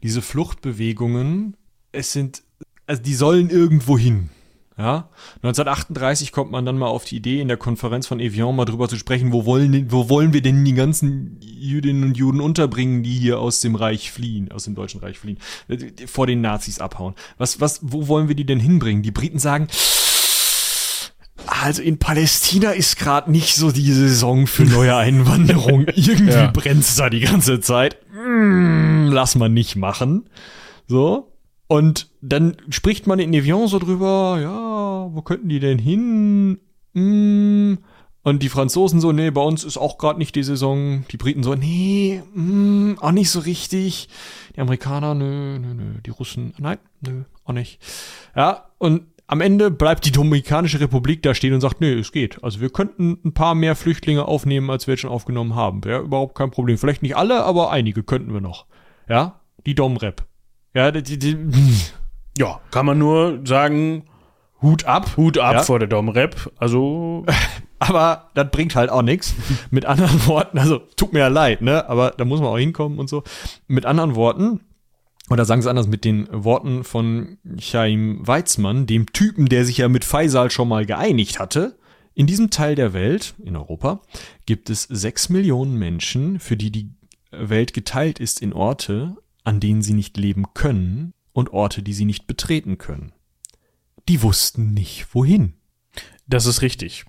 Diese Fluchtbewegungen, es sind, also die sollen irgendwo hin. Ja, 1938 kommt man dann mal auf die Idee, in der Konferenz von Evian mal drüber zu sprechen, wo wollen, wo wollen wir denn die ganzen Jüdinnen und Juden unterbringen, die hier aus dem Reich fliehen, aus dem Deutschen Reich fliehen, vor den Nazis abhauen. Was, was, wo wollen wir die denn hinbringen? Die Briten sagen, also in Palästina ist gerade nicht so die Saison für neue Einwanderung. Irgendwie ja. brennt's da die ganze Zeit. Mm, lass mal nicht machen. So. Und dann spricht man in Evian so drüber, ja, wo könnten die denn hin? Mm. Und die Franzosen so, nee, bei uns ist auch gerade nicht die Saison. Die Briten so, nee, mm, auch nicht so richtig. Die Amerikaner, nö, nö, nö. Die Russen, nein, nö, auch nicht. Ja, und am Ende bleibt die Dominikanische Republik da stehen und sagt, nee, es geht. Also wir könnten ein paar mehr Flüchtlinge aufnehmen, als wir jetzt schon aufgenommen haben. Wäre überhaupt kein Problem. Vielleicht nicht alle, aber einige könnten wir noch. Ja, die Domrep. Ja, die, die, die, ja, kann man nur sagen, Hut ab. Hut ab ja. vor der Domrep. Also. aber das bringt halt auch nichts. Mit anderen Worten, also tut mir ja leid, ne? Aber da muss man auch hinkommen und so. Mit anderen Worten, oder sagen sie anders mit den Worten von Chaim Weizmann, dem Typen, der sich ja mit Faisal schon mal geeinigt hatte. In diesem Teil der Welt, in Europa, gibt es sechs Millionen Menschen, für die die Welt geteilt ist in Orte, an denen sie nicht leben können und Orte, die sie nicht betreten können. Die wussten nicht, wohin. Das ist richtig.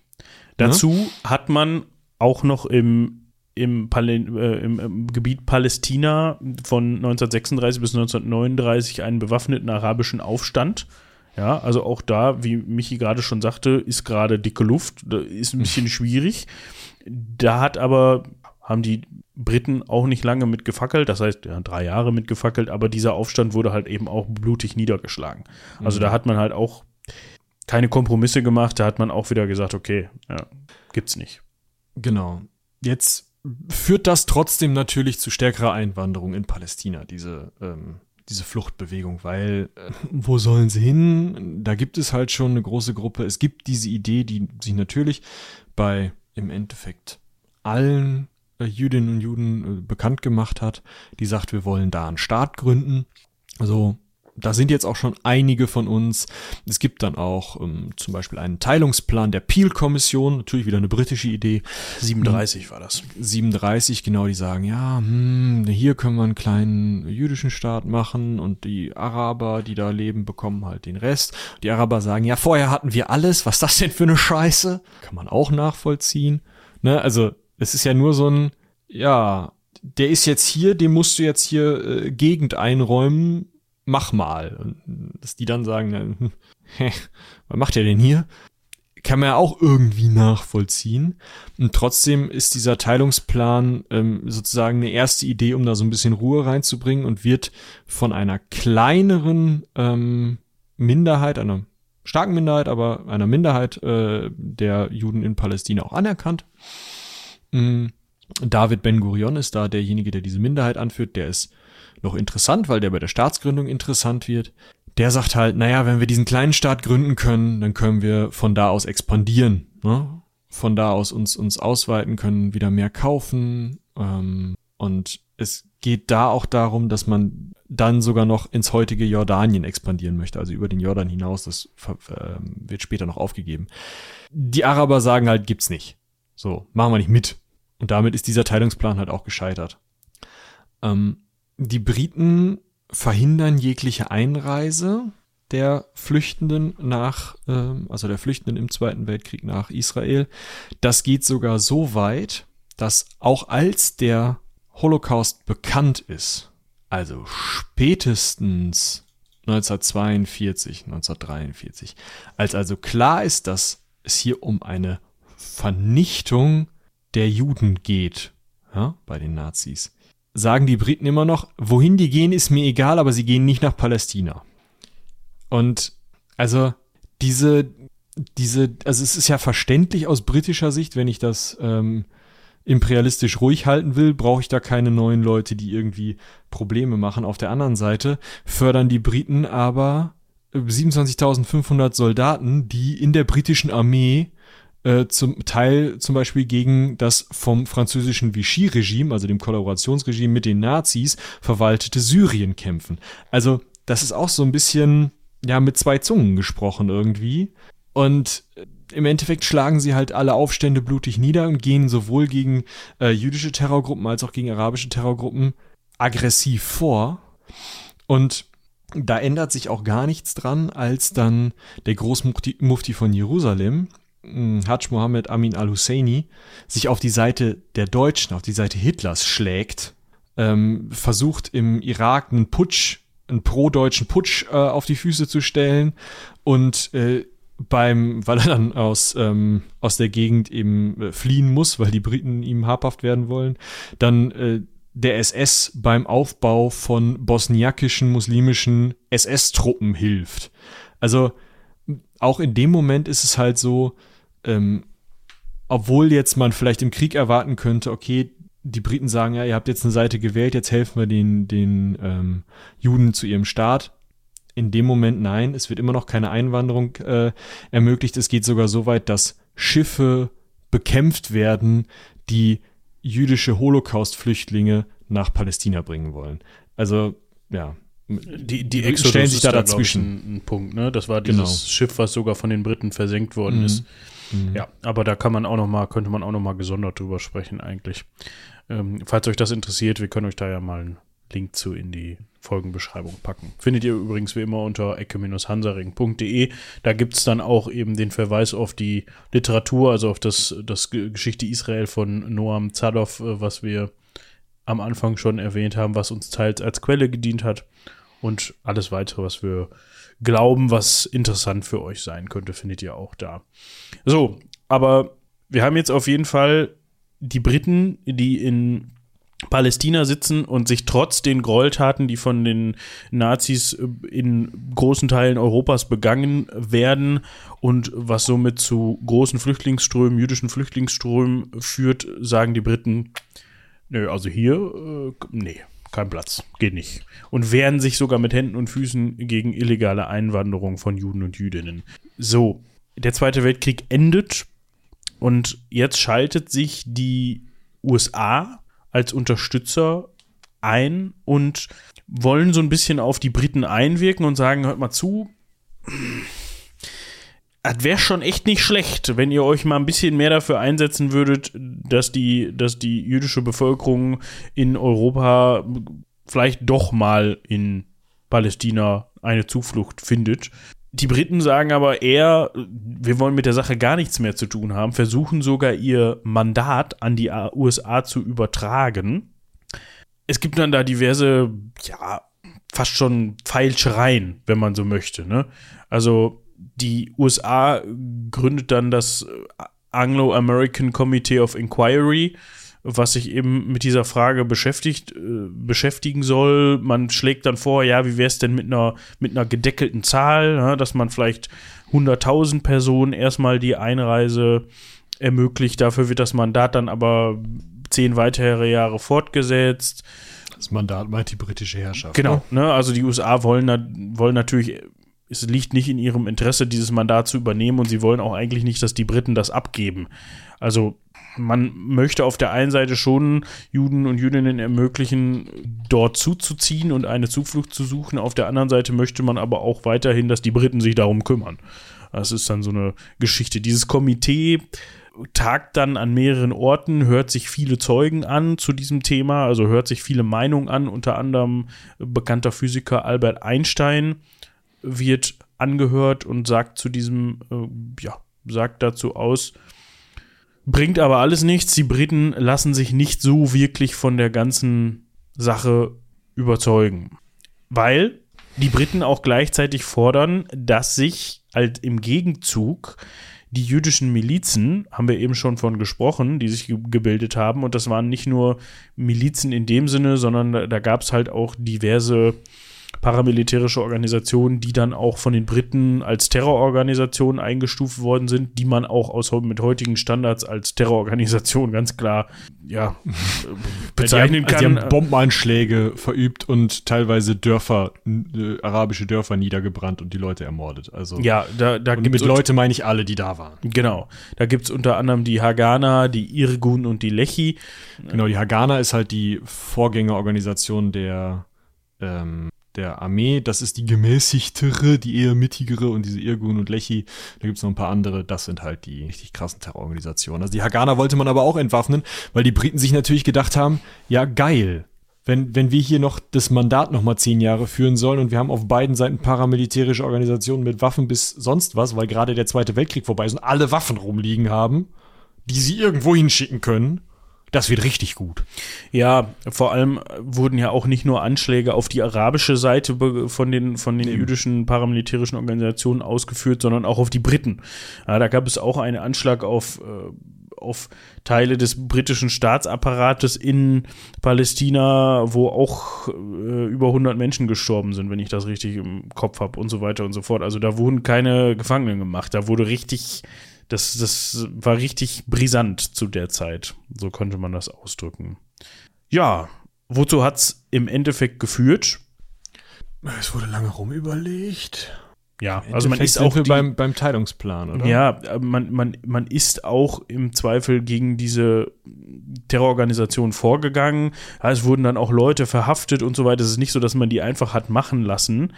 Dazu ja? hat man auch noch im im, Pal äh, im, im, Gebiet Palästina von 1936 bis 1939 einen bewaffneten arabischen Aufstand. Ja, also auch da, wie Michi gerade schon sagte, ist gerade dicke Luft, ist ein bisschen schwierig. Da hat aber, haben die Briten auch nicht lange mit gefackelt, das heißt, ja, drei Jahre mit gefackelt, aber dieser Aufstand wurde halt eben auch blutig niedergeschlagen. Also mhm. da hat man halt auch keine Kompromisse gemacht, da hat man auch wieder gesagt, okay, ja, gibt's nicht. Genau. Jetzt führt das trotzdem natürlich zu stärkerer Einwanderung in Palästina, diese, ähm, diese Fluchtbewegung, weil äh, wo sollen sie hin? Da gibt es halt schon eine große Gruppe. Es gibt diese Idee, die sich natürlich bei im Endeffekt allen äh, Jüdinnen und Juden äh, bekannt gemacht hat, die sagt, wir wollen da einen Staat gründen. Also da sind jetzt auch schon einige von uns. Es gibt dann auch ähm, zum Beispiel einen Teilungsplan der Peel-Kommission, natürlich wieder eine britische Idee. 37 war das. 37, genau, die sagen, ja, hm, hier können wir einen kleinen jüdischen Staat machen und die Araber, die da leben, bekommen halt den Rest. Die Araber sagen, ja, vorher hatten wir alles, was ist das denn für eine Scheiße? Kann man auch nachvollziehen. Ne? Also, es ist ja nur so ein, ja, der ist jetzt hier, dem musst du jetzt hier äh, Gegend einräumen, mach mal. Und dass die dann sagen, hä, was macht er denn hier? Kann man ja auch irgendwie nachvollziehen. Und trotzdem ist dieser Teilungsplan ähm, sozusagen eine erste Idee, um da so ein bisschen Ruhe reinzubringen und wird von einer kleineren ähm, Minderheit, einer starken Minderheit, aber einer Minderheit äh, der Juden in Palästina auch anerkannt. Mhm. David Ben Gurion ist da derjenige, der diese Minderheit anführt. Der ist noch interessant, weil der bei der Staatsgründung interessant wird. Der sagt halt, naja, wenn wir diesen kleinen Staat gründen können, dann können wir von da aus expandieren. Ne? Von da aus uns, uns ausweiten können, wieder mehr kaufen. Ähm, und es geht da auch darum, dass man dann sogar noch ins heutige Jordanien expandieren möchte, also über den Jordan hinaus. Das äh, wird später noch aufgegeben. Die Araber sagen halt, gibt's nicht. So, machen wir nicht mit. Und damit ist dieser Teilungsplan halt auch gescheitert. Ähm, die Briten verhindern jegliche Einreise der Flüchtenden nach, ähm, also der Flüchtenden im Zweiten Weltkrieg nach Israel. Das geht sogar so weit, dass auch als der Holocaust bekannt ist, also spätestens 1942, 1943, als also klar ist, dass es hier um eine Vernichtung der Juden geht, ja, bei den Nazis, sagen die Briten immer noch, wohin die gehen, ist mir egal, aber sie gehen nicht nach Palästina. Und also diese, diese, also es ist ja verständlich aus britischer Sicht, wenn ich das ähm, imperialistisch ruhig halten will, brauche ich da keine neuen Leute, die irgendwie Probleme machen. Auf der anderen Seite fördern die Briten aber 27.500 Soldaten, die in der britischen Armee äh, zum Teil zum Beispiel gegen das vom französischen Vichy-Regime, also dem Kollaborationsregime mit den Nazis, verwaltete Syrien kämpfen. Also das ist auch so ein bisschen ja mit zwei Zungen gesprochen irgendwie. Und im Endeffekt schlagen sie halt alle Aufstände blutig nieder und gehen sowohl gegen äh, jüdische Terrorgruppen als auch gegen arabische Terrorgruppen aggressiv vor. Und da ändert sich auch gar nichts dran, als dann der Großmufti von Jerusalem, Hajj Mohammed Amin al-Husseini, sich auf die Seite der Deutschen, auf die Seite Hitlers schlägt, ähm, versucht im Irak einen Putsch, einen pro-deutschen Putsch äh, auf die Füße zu stellen und äh, beim, weil er dann aus, ähm, aus der Gegend eben äh, fliehen muss, weil die Briten ihm habhaft werden wollen, dann äh, der SS beim Aufbau von bosniakischen muslimischen SS-Truppen hilft. Also auch in dem Moment ist es halt so, ähm, obwohl jetzt man vielleicht im Krieg erwarten könnte, okay, die Briten sagen, ja, ihr habt jetzt eine Seite gewählt, jetzt helfen wir den, den ähm, Juden zu ihrem Staat. In dem Moment nein, es wird immer noch keine Einwanderung äh, ermöglicht. Es geht sogar so weit, dass Schiffe bekämpft werden, die jüdische Holocaust-Flüchtlinge nach Palästina bringen wollen. Also, ja. Die, die Exodus stellen sich da, da dazwischen. Ein, ein, Punkt, ne? Das war dieses genau. Schiff, was sogar von den Briten versenkt worden mhm. ist. Mhm. Ja, aber da kann man auch noch mal, könnte man auch noch mal gesondert drüber sprechen eigentlich. Ähm, falls euch das interessiert, wir können euch da ja mal einen Link zu in die Folgenbeschreibung packen. Findet ihr übrigens wie immer unter ecke-hansaring.de. Da gibt es dann auch eben den Verweis auf die Literatur, also auf das, das Geschichte Israel von Noam Zadov, äh, was wir am Anfang schon erwähnt haben, was uns teils als Quelle gedient hat und alles weitere, was wir glauben, was interessant für euch sein könnte, findet ihr auch da. So, aber wir haben jetzt auf jeden Fall die Briten, die in Palästina sitzen und sich trotz den Gräueltaten, die von den Nazis äh, in großen Teilen Europas begangen werden und was somit zu großen Flüchtlingsströmen, jüdischen Flüchtlingsströmen führt, sagen die Briten, nö, also hier, äh, nee, kein Platz, geht nicht. Und wehren sich sogar mit Händen und Füßen gegen illegale Einwanderung von Juden und Jüdinnen. So, der Zweite Weltkrieg endet und jetzt schaltet sich die USA als Unterstützer ein und wollen so ein bisschen auf die Briten einwirken und sagen, hört mal zu, das wäre schon echt nicht schlecht, wenn ihr euch mal ein bisschen mehr dafür einsetzen würdet, dass die, dass die jüdische Bevölkerung in Europa vielleicht doch mal in Palästina eine Zuflucht findet. Die Briten sagen aber eher, wir wollen mit der Sache gar nichts mehr zu tun haben, versuchen sogar ihr Mandat an die USA zu übertragen. Es gibt dann da diverse, ja, fast schon Pfeilschereien, wenn man so möchte. Ne? Also die USA gründet dann das Anglo-American Committee of Inquiry, was sich eben mit dieser Frage beschäftigt, äh, beschäftigen soll. Man schlägt dann vor, ja, wie wäre es denn mit einer, mit einer gedeckelten Zahl, ja, dass man vielleicht 100.000 Personen erstmal die Einreise ermöglicht. Dafür wird das Mandat dann aber zehn weitere Jahre fortgesetzt. Das Mandat meint die britische Herrschaft. Genau, ne? ne? also die USA wollen, wollen natürlich es liegt nicht in ihrem Interesse, dieses Mandat zu übernehmen und sie wollen auch eigentlich nicht, dass die Briten das abgeben. Also man möchte auf der einen Seite schon Juden und Jüdinnen ermöglichen, dort zuzuziehen und eine Zuflucht zu suchen. Auf der anderen Seite möchte man aber auch weiterhin, dass die Briten sich darum kümmern. Das ist dann so eine Geschichte. Dieses Komitee tagt dann an mehreren Orten, hört sich viele Zeugen an zu diesem Thema, also hört sich viele Meinungen an, unter anderem bekannter Physiker Albert Einstein wird angehört und sagt zu diesem, äh, ja, sagt dazu aus, bringt aber alles nichts. Die Briten lassen sich nicht so wirklich von der ganzen Sache überzeugen. Weil die Briten auch gleichzeitig fordern, dass sich halt im Gegenzug die jüdischen Milizen, haben wir eben schon von gesprochen, die sich ge gebildet haben. Und das waren nicht nur Milizen in dem Sinne, sondern da, da gab es halt auch diverse paramilitärische Organisationen, die dann auch von den Briten als Terrororganisationen eingestuft worden sind, die man auch aus, mit heutigen Standards als Terrororganisation ganz klar ja, bezeichnen kann. Also die haben Bombenanschläge verübt und teilweise Dörfer, äh, arabische Dörfer niedergebrannt und die Leute ermordet. Also ja, da, da mit Leute meine ich alle, die da waren. Genau, da gibt es unter anderem die Hagana, die Irgun und die Lechi. Genau, die Hagana ist halt die Vorgängerorganisation der ähm, der Armee. Das ist die gemäßigtere, die eher mittigere und diese Irgun und Lechi. Da gibt es noch ein paar andere. Das sind halt die richtig krassen Terrororganisationen. Also die Hagana wollte man aber auch entwaffnen, weil die Briten sich natürlich gedacht haben, ja geil, wenn, wenn wir hier noch das Mandat noch mal zehn Jahre führen sollen und wir haben auf beiden Seiten paramilitärische Organisationen mit Waffen bis sonst was, weil gerade der Zweite Weltkrieg vorbei ist und alle Waffen rumliegen haben, die sie irgendwo hinschicken können, das wird richtig gut. Ja, vor allem wurden ja auch nicht nur Anschläge auf die arabische Seite von den, von den jüdischen paramilitärischen Organisationen ausgeführt, sondern auch auf die Briten. Ja, da gab es auch einen Anschlag auf, äh, auf Teile des britischen Staatsapparates in Palästina, wo auch äh, über 100 Menschen gestorben sind, wenn ich das richtig im Kopf habe und so weiter und so fort. Also da wurden keine Gefangenen gemacht. Da wurde richtig das, das war richtig brisant zu der Zeit. So konnte man das ausdrücken. Ja, wozu hat es im Endeffekt geführt? Es wurde lange rumüberlegt. Ja, also man ist auch die, beim, beim Teilungsplan, oder? Ja, man, man, man ist auch im Zweifel gegen diese Terrororganisation vorgegangen. es wurden dann auch Leute verhaftet und so weiter. Es ist nicht so, dass man die einfach hat machen lassen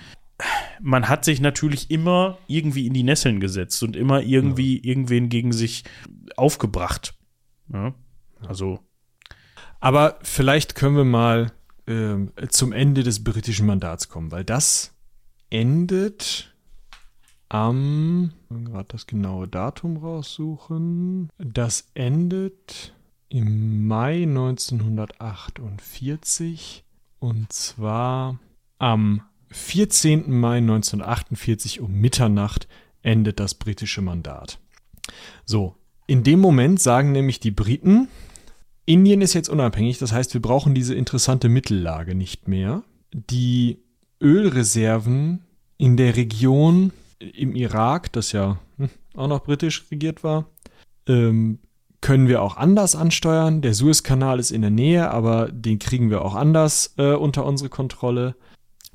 man hat sich natürlich immer irgendwie in die Nesseln gesetzt und immer irgendwie ja. irgendwen gegen sich aufgebracht. Ja, also. Aber vielleicht können wir mal äh, zum Ende des britischen Mandats kommen, weil das endet am, gerade das genaue Datum raussuchen. Das endet im Mai 1948 und zwar am 14. Mai 1948 um Mitternacht endet das britische Mandat. So, in dem Moment sagen nämlich die Briten, Indien ist jetzt unabhängig, das heißt, wir brauchen diese interessante Mittellage nicht mehr. Die Ölreserven in der Region im Irak, das ja hm, auch noch britisch regiert war, ähm, können wir auch anders ansteuern. Der Suezkanal ist in der Nähe, aber den kriegen wir auch anders äh, unter unsere Kontrolle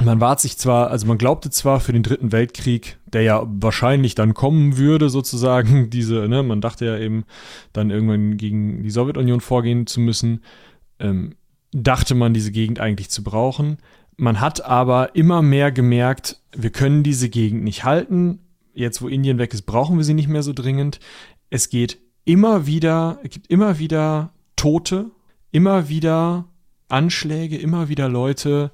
man war sich zwar, also man glaubte zwar für den Dritten Weltkrieg, der ja wahrscheinlich dann kommen würde, sozusagen, diese, ne, man dachte ja eben, dann irgendwann gegen die Sowjetunion vorgehen zu müssen, ähm, dachte man, diese Gegend eigentlich zu brauchen. Man hat aber immer mehr gemerkt, wir können diese Gegend nicht halten. Jetzt, wo Indien weg ist, brauchen wir sie nicht mehr so dringend. Es geht immer wieder, es gibt immer wieder Tote, immer wieder Anschläge, immer wieder Leute,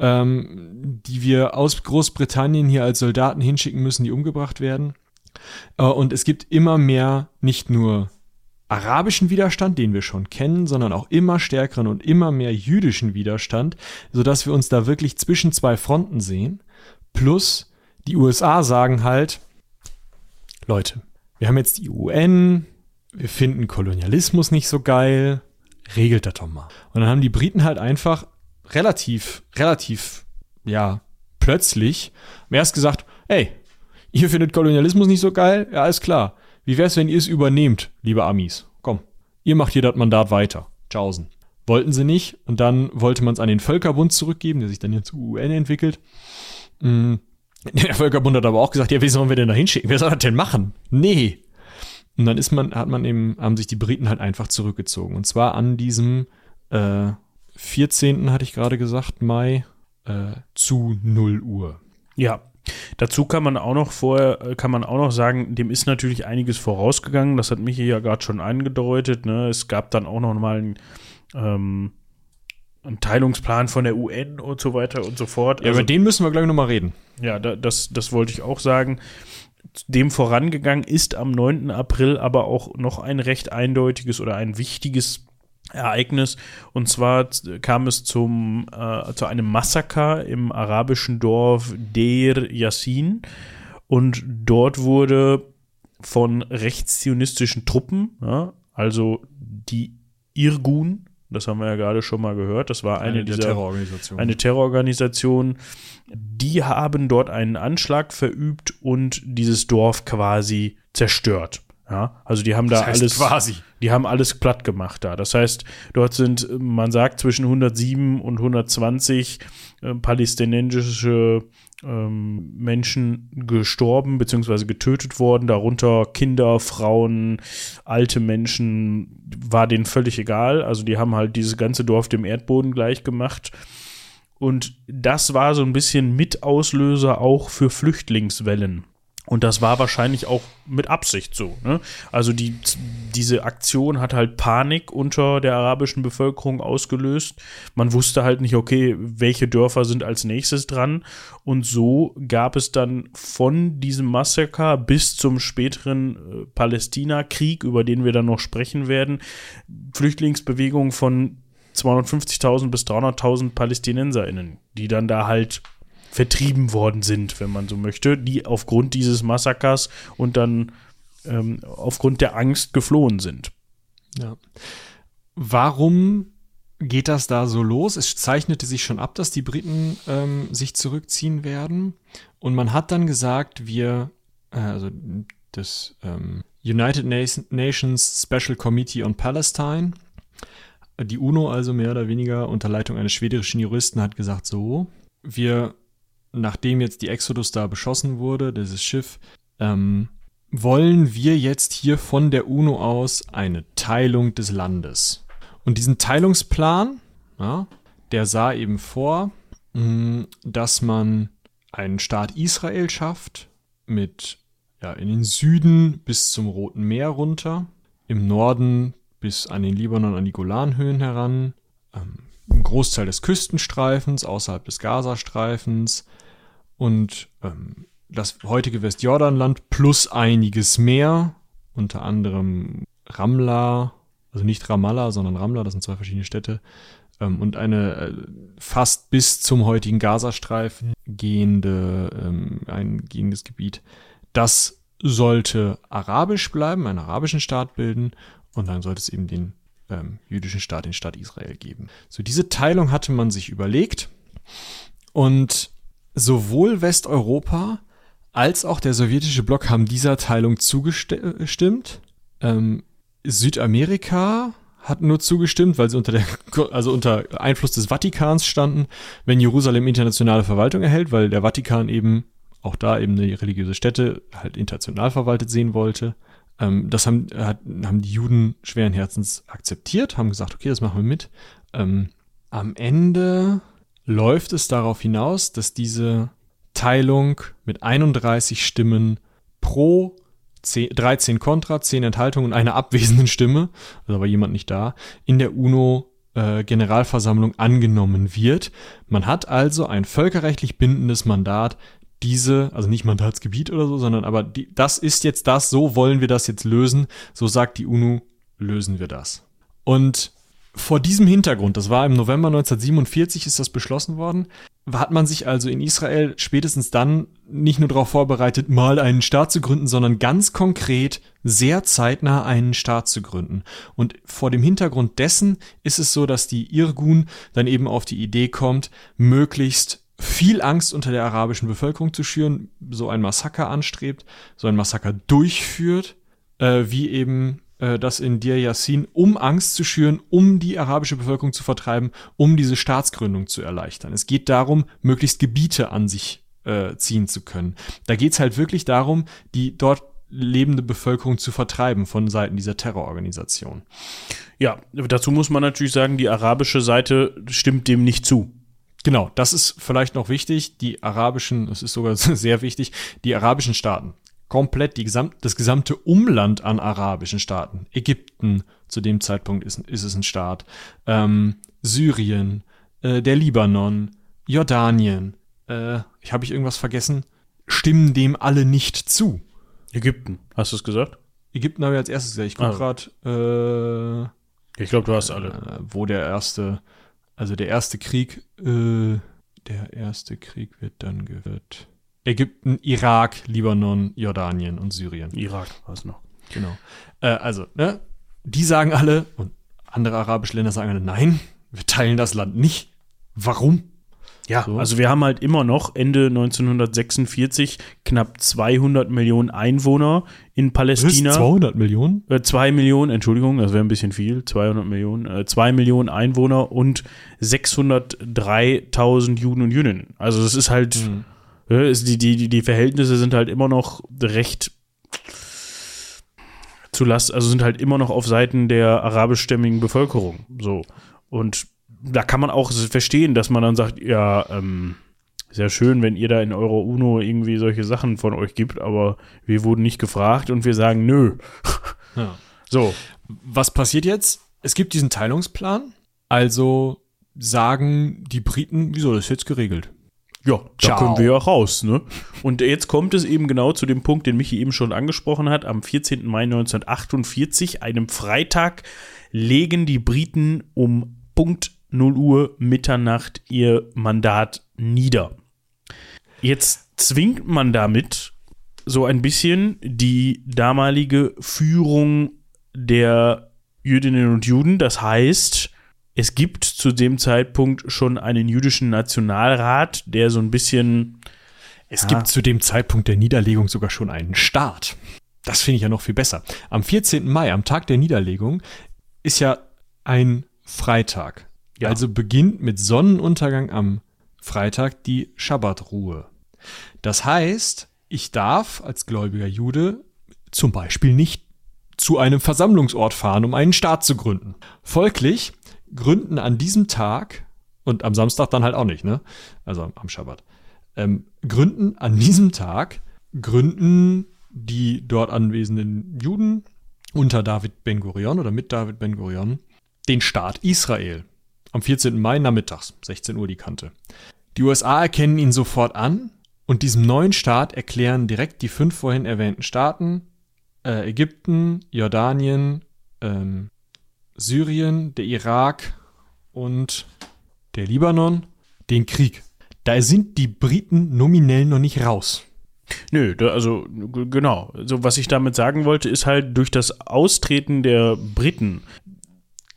ähm, die wir aus Großbritannien hier als Soldaten hinschicken müssen, die umgebracht werden. Äh, und es gibt immer mehr nicht nur arabischen Widerstand, den wir schon kennen, sondern auch immer stärkeren und immer mehr jüdischen Widerstand, sodass wir uns da wirklich zwischen zwei Fronten sehen. Plus die USA sagen halt, Leute, wir haben jetzt die UN, wir finden Kolonialismus nicht so geil, regelt das doch mal. Und dann haben die Briten halt einfach relativ, relativ, ja, plötzlich haben erst gesagt, ey, ihr findet Kolonialismus nicht so geil? Ja, ist klar. Wie wär's, wenn ihr es übernehmt, liebe Amis? Komm, ihr macht hier das Mandat weiter. Tschaußen. Wollten sie nicht und dann wollte man es an den Völkerbund zurückgeben, der sich dann jetzt UN entwickelt. Mm, der Völkerbund hat aber auch gesagt, ja, wie sollen wir denn da hinschicken? Wer soll das denn machen? Nee. Und dann ist man, hat man eben, haben sich die Briten halt einfach zurückgezogen. Und zwar an diesem äh, 14. hatte ich gerade gesagt, Mai äh, zu 0 Uhr. Ja. Dazu kann man auch noch vorher, äh, kann man auch noch sagen, dem ist natürlich einiges vorausgegangen. Das hat Michi ja gerade schon angedeutet. Ne? Es gab dann auch noch mal ein, ähm, ein Teilungsplan von der UN und so weiter und so fort. Ja, also, über den müssen wir, glaube ich, nochmal reden. Ja, da, das, das wollte ich auch sagen. Dem vorangegangen ist am 9. April aber auch noch ein recht eindeutiges oder ein wichtiges Ereignis. Und zwar kam es zum, äh, zu einem Massaker im arabischen Dorf Deir Yassin. Und dort wurde von rechtszionistischen Truppen, ja, also die Irgun, das haben wir ja gerade schon mal gehört. Das war eine, eine dieser Terrororganisationen. Eine Terrororganisation. Die haben dort einen Anschlag verübt und dieses Dorf quasi zerstört. Ja, also die haben da das heißt alles quasi. Die haben alles platt gemacht da. Das heißt, dort sind, man sagt, zwischen 107 und 120 äh, palästinensische ähm, Menschen gestorben bzw. getötet worden, darunter Kinder, Frauen, alte Menschen, war denen völlig egal. Also die haben halt dieses ganze Dorf dem Erdboden gleich gemacht. Und das war so ein bisschen Mitauslöser auch für Flüchtlingswellen. Und das war wahrscheinlich auch mit Absicht so. Ne? Also die, diese Aktion hat halt Panik unter der arabischen Bevölkerung ausgelöst. Man wusste halt nicht, okay, welche Dörfer sind als nächstes dran. Und so gab es dann von diesem Massaker bis zum späteren äh, Palästina-Krieg, über den wir dann noch sprechen werden, Flüchtlingsbewegungen von 250.000 bis 300.000 PalästinenserInnen, die dann da halt vertrieben worden sind, wenn man so möchte, die aufgrund dieses Massakers und dann ähm, aufgrund der Angst geflohen sind. Ja. Warum geht das da so los? Es zeichnete sich schon ab, dass die Briten ähm, sich zurückziehen werden. Und man hat dann gesagt, wir, äh, also das ähm, United Nations Special Committee on Palestine, die UNO also mehr oder weniger unter Leitung eines schwedischen Juristen hat gesagt, so, wir nachdem jetzt die Exodus da beschossen wurde, dieses Schiff, ähm, wollen wir jetzt hier von der UNO aus eine Teilung des Landes. Und diesen Teilungsplan, ja, der sah eben vor, mh, mm, dass man einen Staat Israel schafft mit ja, in den Süden bis zum Roten Meer runter, im Norden bis an den Libanon, an die Golanhöhen heran, ähm, ein Großteil des Küstenstreifens außerhalb des Gazastreifens, und ähm, das heutige Westjordanland plus einiges mehr, unter anderem Ramla, also nicht Ramallah, sondern Ramla, das sind zwei verschiedene Städte, ähm, und eine äh, fast bis zum heutigen Gazastreifen gehende, ähm, ein gehendes Gebiet. Das sollte arabisch bleiben, einen arabischen Staat bilden, und dann sollte es eben den ähm, jüdischen Staat, den Staat Israel geben. So, diese Teilung hatte man sich überlegt und sowohl Westeuropa als auch der sowjetische Block haben dieser Teilung zugestimmt. Ähm, Südamerika hat nur zugestimmt, weil sie unter der, also unter Einfluss des Vatikans standen, wenn Jerusalem internationale Verwaltung erhält, weil der Vatikan eben auch da eben eine religiöse Stätte halt international verwaltet sehen wollte. Ähm, das haben, hat, haben die Juden schweren Herzens akzeptiert, haben gesagt, okay, das machen wir mit. Ähm, am Ende läuft es darauf hinaus, dass diese Teilung mit 31 Stimmen pro 10, 13 Kontra, 10 Enthaltungen und einer abwesenden Stimme, also aber jemand nicht da, in der UNO äh, Generalversammlung angenommen wird. Man hat also ein völkerrechtlich bindendes Mandat, diese, also nicht Mandatsgebiet oder so, sondern aber die, das ist jetzt das, so wollen wir das jetzt lösen, so sagt die UNO, lösen wir das. Und vor diesem Hintergrund, das war im November 1947, ist das beschlossen worden, hat man sich also in Israel spätestens dann nicht nur darauf vorbereitet, mal einen Staat zu gründen, sondern ganz konkret sehr zeitnah einen Staat zu gründen. Und vor dem Hintergrund dessen ist es so, dass die Irgun dann eben auf die Idee kommt, möglichst viel Angst unter der arabischen Bevölkerung zu schüren, so ein Massaker anstrebt, so ein Massaker durchführt, äh, wie eben äh, das in Dir Yassin, um Angst zu schüren, um die arabische Bevölkerung zu vertreiben, um diese Staatsgründung zu erleichtern. Es geht darum, möglichst Gebiete an sich äh, ziehen zu können. Da geht es halt wirklich darum, die dort lebende Bevölkerung zu vertreiben von Seiten dieser Terrororganisation. Ja, dazu muss man natürlich sagen, die arabische Seite stimmt dem nicht zu. Genau, das ist vielleicht noch wichtig. Die arabischen, das ist sogar sehr wichtig, die arabischen Staaten, komplett die gesam das gesamte Umland an arabischen Staaten. Ägypten, zu dem Zeitpunkt ist, ist es ein Staat, ähm, Syrien, äh, der Libanon, Jordanien, äh, ich habe ich irgendwas vergessen, stimmen dem alle nicht zu. Ägypten, hast du es gesagt? Ägypten habe ich als erstes gesagt. Ich gucke Ah. gerade, Ich glaube, du hast alle. äh, wo der erste, also der erste Krieg, äh, der erste Krieg wird dann gehört. Ägypten, Irak, Libanon, Jordanien und Syrien. Irak war es noch. Genau. Äh, also, ne, die sagen alle, und andere arabische Länder sagen alle, nein, wir teilen das Land nicht. Warum? Ja, So. also wir haben halt immer noch Ende 1946 knapp 200 Millionen Einwohner in Palästina. 200 Millionen? Äh, zwei Millionen, Entschuldigung, das wäre ein bisschen viel, 200 Millionen, äh, zwei Millionen Einwohner und 603.000 Juden und Jüdinnen. Also das ist halt, Mhm. Äh, die, die- die Verhältnisse sind halt immer noch recht zu Last, also sind halt immer noch auf Seiten der arabischstämmigen Bevölkerung. So. Und da kann man auch verstehen, dass man dann sagt, ja, ähm, sehr schön, wenn ihr da in eurer UNO irgendwie solche Sachen von euch gibt, aber wir wurden nicht gefragt und wir sagen, nö. Ja. So, Was passiert jetzt? Es gibt diesen Teilungsplan, also sagen die Briten, wieso das ist jetzt geregelt? Ja, da Ciao. können wir ja raus, ne? Und jetzt kommt es eben genau zu dem Punkt, den Michi eben schon angesprochen hat. Am 14. Mai 1948, einem Freitag, legen die Briten um Punkt 0 Uhr Mitternacht ihr Mandat nieder. Jetzt zwingt man damit so ein bisschen die damalige Führung der Jüdinnen und Juden. Das heißt, es gibt zu dem Zeitpunkt schon einen jüdischen Nationalrat, der so ein bisschen Es Ja. gibt zu dem Zeitpunkt der Niederlegung sogar schon einen Staat. Das finde ich ja noch viel besser. Am 14. Mai, am Tag der Niederlegung, ist ja ein Freitag. Ja. Also beginnt mit Sonnenuntergang am Freitag die Schabbatruhe. Das heißt, ich darf als gläubiger Jude zum Beispiel nicht zu einem Versammlungsort fahren, um einen Staat zu gründen. Folglich gründen an diesem Tag und am Samstag dann halt auch nicht, ne? Also am- Schabbat. Ähm, gründen an diesem Tag, gründen die dort anwesenden Juden unter David Ben-Gurion oder mit David Ben-Gurion den Staat Israel. Am 14. Mai nachmittags, 16 Uhr die Kante. Die USA erkennen ihn sofort an und diesem neuen Staat erklären direkt die fünf vorhin erwähnten Staaten, äh, Ägypten, Jordanien, ähm, Syrien, der Irak und der Libanon den Krieg. Da sind die Briten nominell noch nicht raus. Nö, da, also genau. So, was ich damit sagen wollte, ist halt durch das Austreten der Briten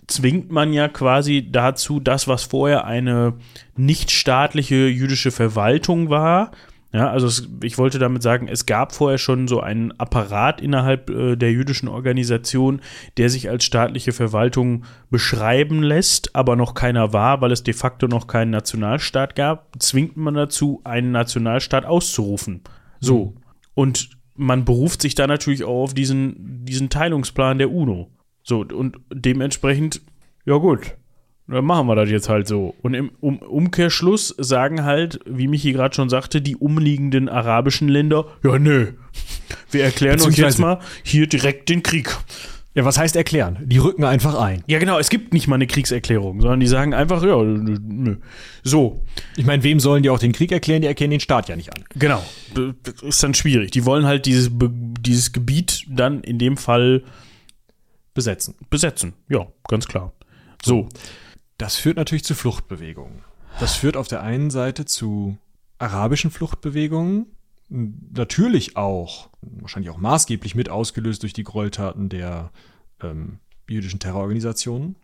zwingt man ja quasi dazu, das, was vorher eine nichtstaatliche jüdische Verwaltung war. Ja, also es, ich wollte damit sagen, es gab vorher schon so einen Apparat innerhalb äh, der jüdischen Organisation, der sich als staatliche Verwaltung beschreiben lässt, aber noch keiner war, weil es de facto noch keinen Nationalstaat gab, zwingt man dazu, einen Nationalstaat auszurufen. So. Und man beruft sich da natürlich auch auf diesen, diesen Teilungsplan der UNO. So, und dementsprechend, ja gut, dann machen wir das jetzt halt so. Und im um Umkehrschluss sagen halt, wie Michi gerade schon sagte, die umliegenden arabischen Länder, ja nö, wir erklären euch jetzt mal hier direkt den Krieg. Ja, was heißt erklären? Die rücken einfach ein. Ja genau, es gibt nicht mal eine Kriegserklärung, sondern die sagen einfach, ja, nö. So, Ich meine, wem sollen die auch den Krieg erklären? Die erkennen den Staat ja nicht an. genau. Das ist dann schwierig. Die wollen halt dieses, dieses Gebiet dann in dem Fall Besetzen. besetzen. Ja, ganz klar. So, Das führt natürlich zu Fluchtbewegungen. Das führt auf der einen Seite zu arabischen Fluchtbewegungen, natürlich auch, wahrscheinlich auch maßgeblich mit ausgelöst durch die Gräueltaten der ähm, jüdischen Terrororganisationen.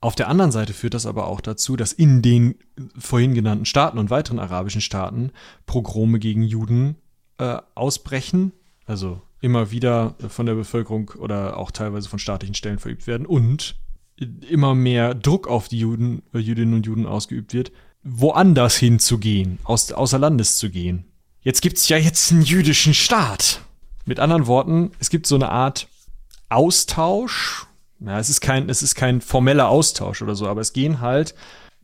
Auf der anderen Seite führt das aber auch dazu, dass in den vorhin genannten Staaten und weiteren arabischen Staaten Pogrome gegen Juden äh, ausbrechen, also immer wieder von der Bevölkerung oder auch teilweise von staatlichen Stellen verübt werden und immer mehr Druck auf die Juden, äh, Jüdinnen und Juden ausgeübt wird, woanders hinzugehen, aus, außer Landes zu gehen. Jetzt gibt's ja jetzt einen jüdischen Staat. Mit anderen Worten, es gibt so eine Art Austausch. Ja, es ist kein, es ist kein formeller Austausch oder so, aber es gehen halt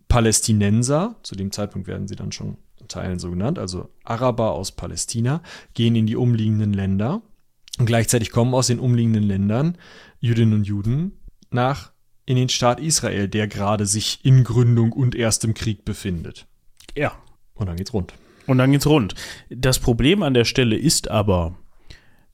Palästinenser, zu dem Zeitpunkt werden sie dann schon in Teilen so genannt, also Araber aus Palästina, gehen in die umliegenden Länder und gleichzeitig kommen aus den umliegenden Ländern Jüdinnen und Juden nach in den Staat Israel, der gerade sich in Gründung und erst im Krieg befindet. Ja. Und dann geht's rund. Und dann geht's rund. Das Problem an der Stelle ist aber,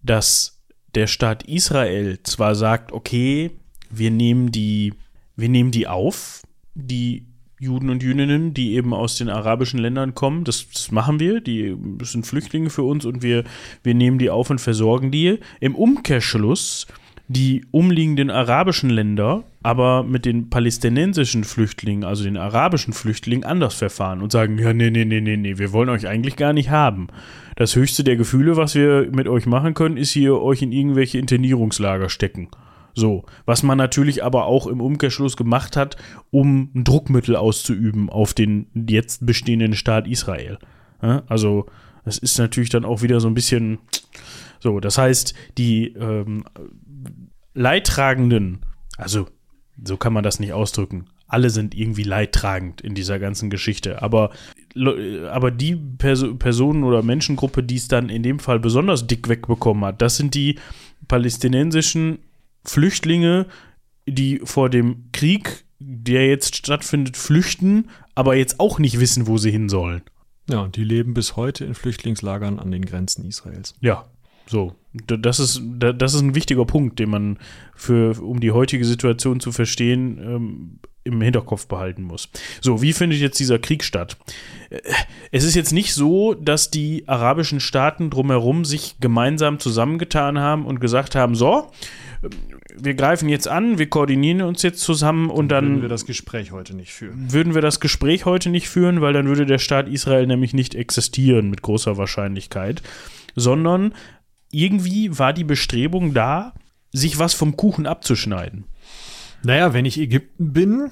dass der Staat Israel zwar sagt, okay, wir nehmen die, wir nehmen die auf, die Juden und Jüdinnen, die eben aus den arabischen Ländern kommen. Das, das, machen wir. Die sind Flüchtlinge für uns und wir, wir nehmen die auf und versorgen die. Im Umkehrschluss die umliegenden arabischen Länder aber mit den palästinensischen Flüchtlingen, also den arabischen Flüchtlingen, anders verfahren und sagen, ja, nee, nee, nee, nee, nee, wir wollen euch eigentlich gar nicht haben. Das höchste der Gefühle, was wir mit euch machen können, ist hier euch in irgendwelche Internierungslager stecken. So, was man natürlich aber auch im Umkehrschluss gemacht hat, um ein Druckmittel auszuüben auf den jetzt bestehenden Staat Israel. Also, das ist natürlich dann auch wieder so ein bisschen so. Das heißt, die ähm, Leidtragenden, also so kann man das nicht ausdrücken. Alle sind irgendwie leidtragend in dieser ganzen Geschichte. Aber, aber die Perso Personen oder Menschengruppe, die es dann in dem Fall besonders dick wegbekommen hat, das sind die palästinensischen Flüchtlinge, die vor dem Krieg, der jetzt stattfindet, flüchten, aber jetzt auch nicht wissen, wo sie hin sollen. Ja, und die leben bis heute in Flüchtlingslagern an den Grenzen Israels. Ja, so. Das ist, das ist ein wichtiger Punkt, den man für, um die heutige Situation zu verstehen, ähm, im Hinterkopf behalten muss. So, wie findet jetzt dieser Krieg statt? Äh, es ist jetzt nicht so, dass die arabischen Staaten drumherum sich gemeinsam zusammengetan haben und gesagt haben, so, wir greifen jetzt an, wir koordinieren uns jetzt zusammen und dann, dann würden wir das Gespräch heute nicht führen. Würden wir das Gespräch heute nicht führen, weil dann würde der Staat Israel nämlich nicht existieren mit großer Wahrscheinlichkeit, sondern irgendwie war die Bestrebung da, sich was vom Kuchen abzuschneiden. Naja, wenn ich Ägypten bin,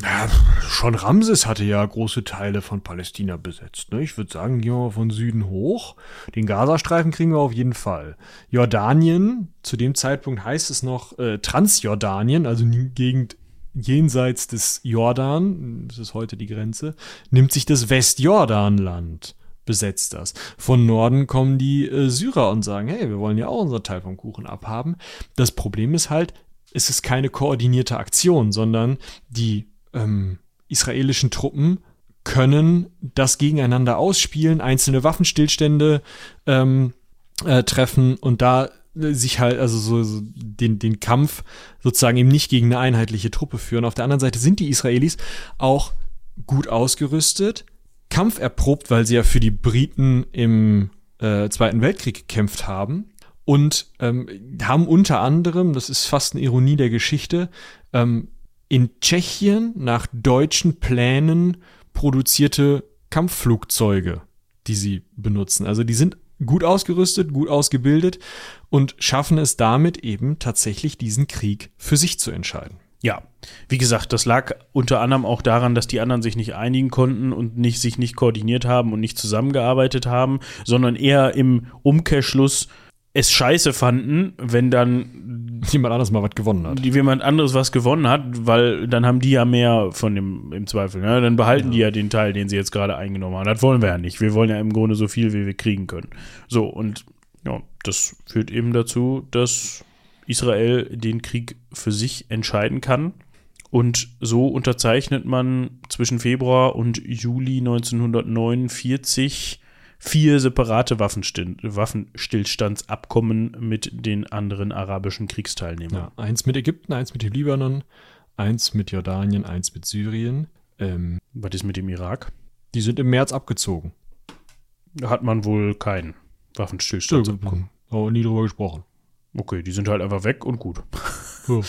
ja, schon Ramses hatte ja große Teile von Palästina besetzt. Ne? Ich würde sagen, gehen wir mal von Süden hoch. Den Gazastreifen kriegen wir auf jeden Fall. Jordanien, zu dem Zeitpunkt heißt es noch äh, Transjordanien, also die Gegend jenseits des Jordan, das ist heute die Grenze, nimmt sich das Westjordanland besetzt das. Von Norden kommen die äh, Syrer und sagen, hey, wir wollen ja auch unser Teil vom Kuchen abhaben. Das Problem ist halt, es ist keine koordinierte Aktion, sondern die ähm, israelischen Truppen können das gegeneinander ausspielen, einzelne Waffenstillstände ähm, äh, treffen und da äh, sich halt, also so, so, den, den Kampf sozusagen eben nicht gegen eine einheitliche Truppe führen. Auf der anderen Seite sind die Israelis auch gut ausgerüstet, kampferprobt, weil sie ja für die Briten im äh, Zweiten Weltkrieg gekämpft haben und ähm, haben unter anderem, das ist fast eine Ironie der Geschichte, ähm, in Tschechien nach deutschen Plänen produzierte Kampfflugzeuge, die sie benutzen. Also die sind gut ausgerüstet, gut ausgebildet und schaffen es damit eben tatsächlich diesen Krieg für sich zu entscheiden. Ja, wie gesagt, das lag unter anderem auch daran, dass die anderen sich nicht einigen konnten und nicht, sich nicht koordiniert haben und nicht zusammengearbeitet haben, sondern eher im Umkehrschluss es scheiße fanden, wenn dann jemand anderes mal was gewonnen hat. Jemand anderes was gewonnen hat, weil dann haben die ja mehr von dem im Zweifel. Ne? Dann behalten ja. die ja den Teil, den sie jetzt gerade eingenommen haben. Das wollen wir ja nicht. Wir wollen ja im Grunde so viel, wie wir kriegen können. So, und ja, das führt eben dazu, dass Israel den Krieg für sich entscheiden kann. Und so unterzeichnet man zwischen Februar und Juli 1949 vier separate Waffenstill Waffenstillstandsabkommen mit den anderen arabischen Kriegsteilnehmern. Ja, eins mit Ägypten, eins mit dem Libanon, eins mit Jordanien, eins mit Syrien. Ähm, Was ist mit dem Irak? Die sind im März abgezogen. Da hat man wohl keinen Waffenstillstandsabkommen. Haben wir nie drüber gesprochen. Okay, die sind halt einfach weg und gut.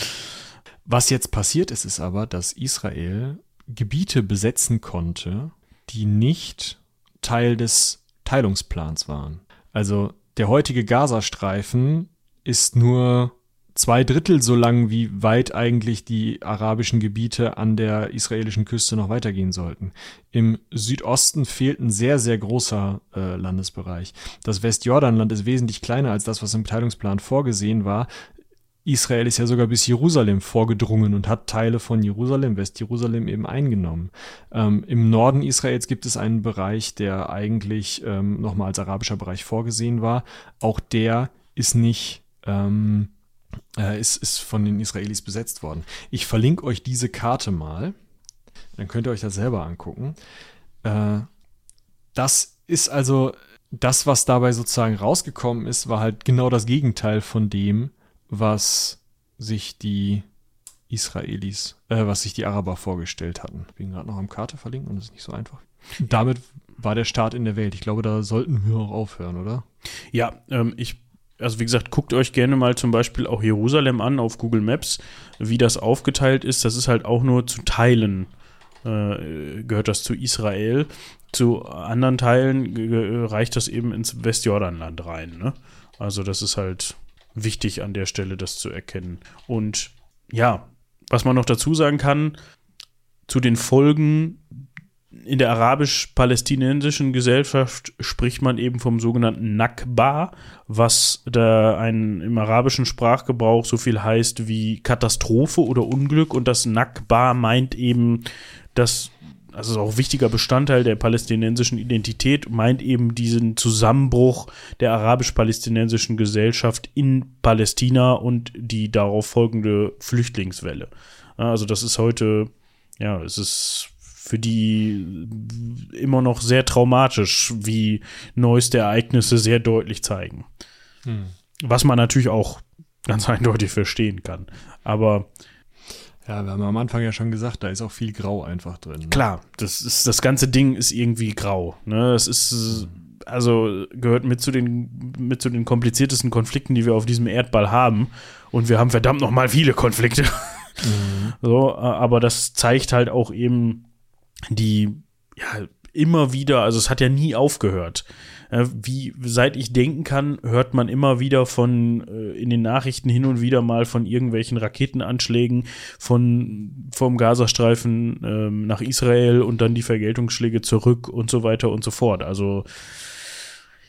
Was jetzt passiert ist, ist aber, dass Israel Gebiete besetzen konnte, die nicht Teil des Teilungsplans waren. Also der heutige Gazastreifen ist nur zwei Drittel so lang, wie weit eigentlich die arabischen Gebiete an der israelischen Küste noch weitergehen sollten. Im Südosten fehlt ein sehr, sehr großer äh, Landesbereich. Das Westjordanland ist wesentlich kleiner als das, was im Teilungsplan vorgesehen war. Israel ist ja sogar bis Jerusalem vorgedrungen und hat Teile von Jerusalem, Westjerusalem eben eingenommen. Ähm, Im Norden Israels gibt es einen Bereich, der eigentlich ähm, nochmal als arabischer Bereich vorgesehen war. Auch der ist nicht, ähm, äh, ist, ist von den Israelis besetzt worden. Ich verlinke euch diese Karte mal. Dann könnt ihr euch das selber angucken. Äh, das ist also das, was dabei sozusagen rausgekommen ist, war halt genau das Gegenteil von dem, was sich die Israelis, äh, was sich die Araber vorgestellt hatten. Ich bin gerade noch am Karte verlinken und das ist nicht so einfach. Damit war der Start in der Welt. Ich glaube, da sollten wir auch aufhören, oder? Ja, ähm, ich, also wie gesagt, guckt euch gerne mal zum Beispiel auch Jerusalem an auf Google Maps, wie das aufgeteilt ist. Das ist halt auch nur zu Teilen, äh, gehört das zu Israel. Zu anderen Teilen reicht das eben ins Westjordanland rein. Ne? Also das ist halt wichtig an der Stelle, das zu erkennen. Und ja, was man noch dazu sagen kann, zu den Folgen in der arabisch-palästinensischen Gesellschaft spricht man eben vom sogenannten Nakba, was da ein, im arabischen Sprachgebrauch so viel heißt wie Katastrophe oder Unglück. Und das Nakba meint eben, dass, also ist auch ein wichtiger Bestandteil der palästinensischen Identität, meint eben diesen Zusammenbruch der arabisch-palästinensischen Gesellschaft in Palästina und die darauf folgende Flüchtlingswelle. Also das ist heute, ja, es ist für die immer noch sehr traumatisch, wie neueste Ereignisse sehr deutlich zeigen. Hm. Was man natürlich auch ganz eindeutig verstehen kann. Aber ja, wir haben am Anfang ja schon gesagt, da ist auch viel Grau einfach drin. Ne? Klar, das ist das ganze Ding ist irgendwie grau. Ne? Es ist also gehört mit zu den mit zu den kompliziertesten Konflikten, die wir auf diesem Erdball haben. Und wir haben verdammt noch mal viele Konflikte. Mhm. So, aber das zeigt halt auch eben die ja immer wieder, also es hat ja nie aufgehört. Wie seit ich denken kann, hört man immer wieder von äh, in den Nachrichten hin und wieder mal von irgendwelchen Raketenanschlägen von vom Gazastreifen ähm, nach Israel und dann die Vergeltungsschläge zurück und so weiter und so fort. Also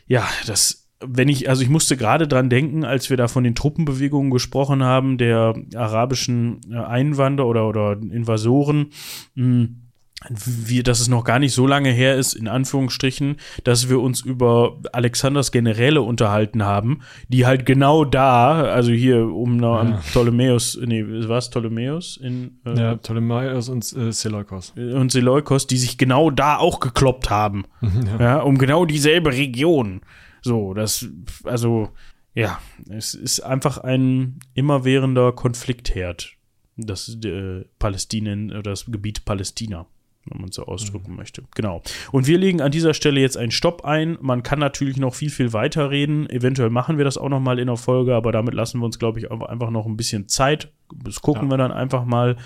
ja, das wenn ich, also ich musste gerade dran denken, als wir da von den Truppenbewegungen gesprochen haben, der arabischen äh, Einwanderer oder, oder Invasoren, mh, hm, wir, dass es noch gar nicht so lange her ist, in Anführungsstrichen, dass wir uns über Alexanders Generäle unterhalten haben, die halt genau da, also hier um ja. an Ptolemäus, nee, was Ptolemäus in äh, Ja, Ptolemäus und äh, Seleukos. Und Seleukos, die sich genau da auch gekloppt haben. ja. ja, um genau dieselbe Region. So, das, also, ja, es ist einfach ein immerwährender Konfliktherd. Das äh, Palästinien, das Gebiet Palästina wenn man so ausdrücken mhm. möchte. Genau. Und wir legen an dieser Stelle jetzt einen Stopp ein. Man kann natürlich noch viel, viel weiter reden. Eventuell machen wir das auch noch mal in der Folge, aber damit lassen wir uns, glaube ich, einfach noch ein bisschen Zeit. Das gucken ja. wir dann einfach mal.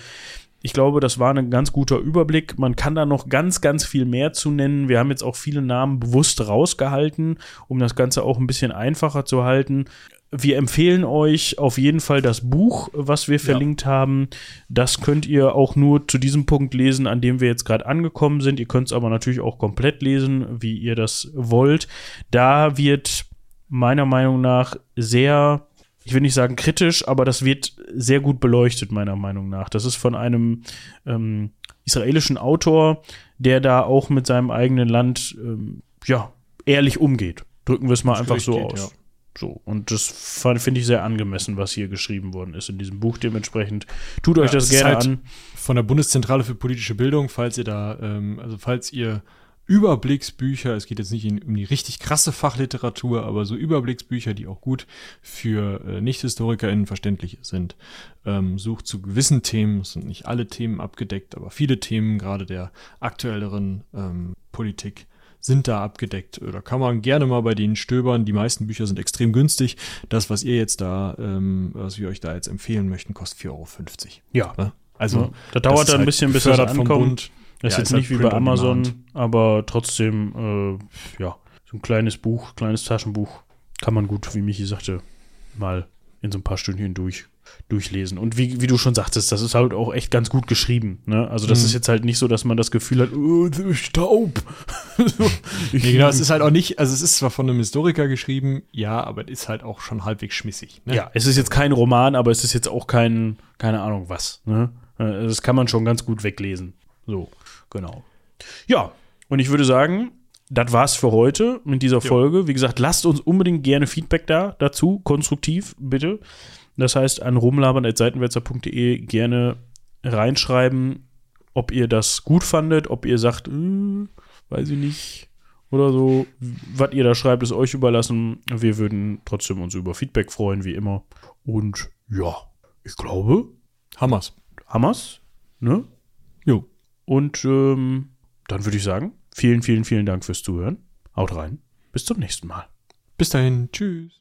Ich glaube, das war ein ganz guter Überblick. Man kann da noch ganz, ganz viel mehr zu nennen. Wir haben jetzt auch viele Namen bewusst rausgehalten, um das Ganze auch ein bisschen einfacher zu halten wir empfehlen euch auf jeden Fall das Buch, was wir verlinkt ja. haben. Das könnt ihr auch nur zu diesem Punkt lesen, an dem wir jetzt gerade angekommen sind. Ihr könnt es aber natürlich auch komplett lesen, wie ihr das wollt. Da wird meiner Meinung nach sehr, ich will nicht sagen kritisch, aber das wird sehr gut beleuchtet, meiner Meinung nach. Das ist von einem ähm, israelischen Autor, der da auch mit seinem eigenen Land, ähm, ja, ehrlich umgeht. Drücken wir es mal einfach so geht, aus. Ja. So, und das finde ich sehr angemessen, was hier geschrieben worden ist in diesem Buch. Dementsprechend tut euch ja, das gerne halt an. Von der Bundeszentrale für politische Bildung, falls ihr da, ähm, also falls ihr Überblicksbücher, es geht jetzt nicht in, um die richtig krasse Fachliteratur, aber so Überblicksbücher, die auch gut für äh, Nicht-HistorikerInnen verständlich sind. Ähm, sucht zu gewissen Themen, es sind nicht alle Themen abgedeckt, aber viele Themen, gerade der aktuelleren ähm, Politik, sind da abgedeckt. Oder kann man gerne mal bei denen stöbern. Die meisten Bücher sind extrem günstig. Das, was ihr jetzt da, ähm, was wir euch da jetzt empfehlen möchten, kostet 4,50 Euro. Ja. ja. Also, ja. da dauert dann ein halt bisschen, bis das ankommt. Das ist ja, jetzt ist nicht halt wie bei Amazon, aber trotzdem, äh, ja, so ein kleines Buch, kleines Taschenbuch kann man gut, wie Michi sagte, mal in so ein paar Stündchen durch durchlesen. Und wie, wie du schon sagtest, das ist halt auch echt ganz gut geschrieben. Ne? Also das mhm. ist jetzt halt nicht so, dass man das Gefühl hat, oh, Staub. nee, genau, es ist halt auch nicht, also es ist zwar von einem Historiker geschrieben, ja, aber es ist halt auch schon halbwegs schmissig. Ne? Ja, es ist jetzt kein Roman, aber es ist jetzt auch kein, keine Ahnung was. Ne? Äh, das kann man schon ganz gut weglesen. So, genau. Ja, und ich würde sagen, das war's für heute mit dieser Folge. Wie gesagt, lasst uns unbedingt gerne Feedback da dazu, konstruktiv, bitte. Das heißt, an rumlabern.seitenwälzer.de gerne reinschreiben, ob ihr das gut fandet, ob ihr sagt, äh, weiß ich nicht, oder so. Was ihr da schreibt, ist euch überlassen. Wir würden trotzdem uns über Feedback freuen, wie immer. Und ja, ich glaube, Hammers. Hammers, ne? Jo. Und ähm, dann würde ich sagen, vielen, vielen, vielen Dank fürs Zuhören. Haut rein. Bis zum nächsten Mal. Bis dahin. Tschüss.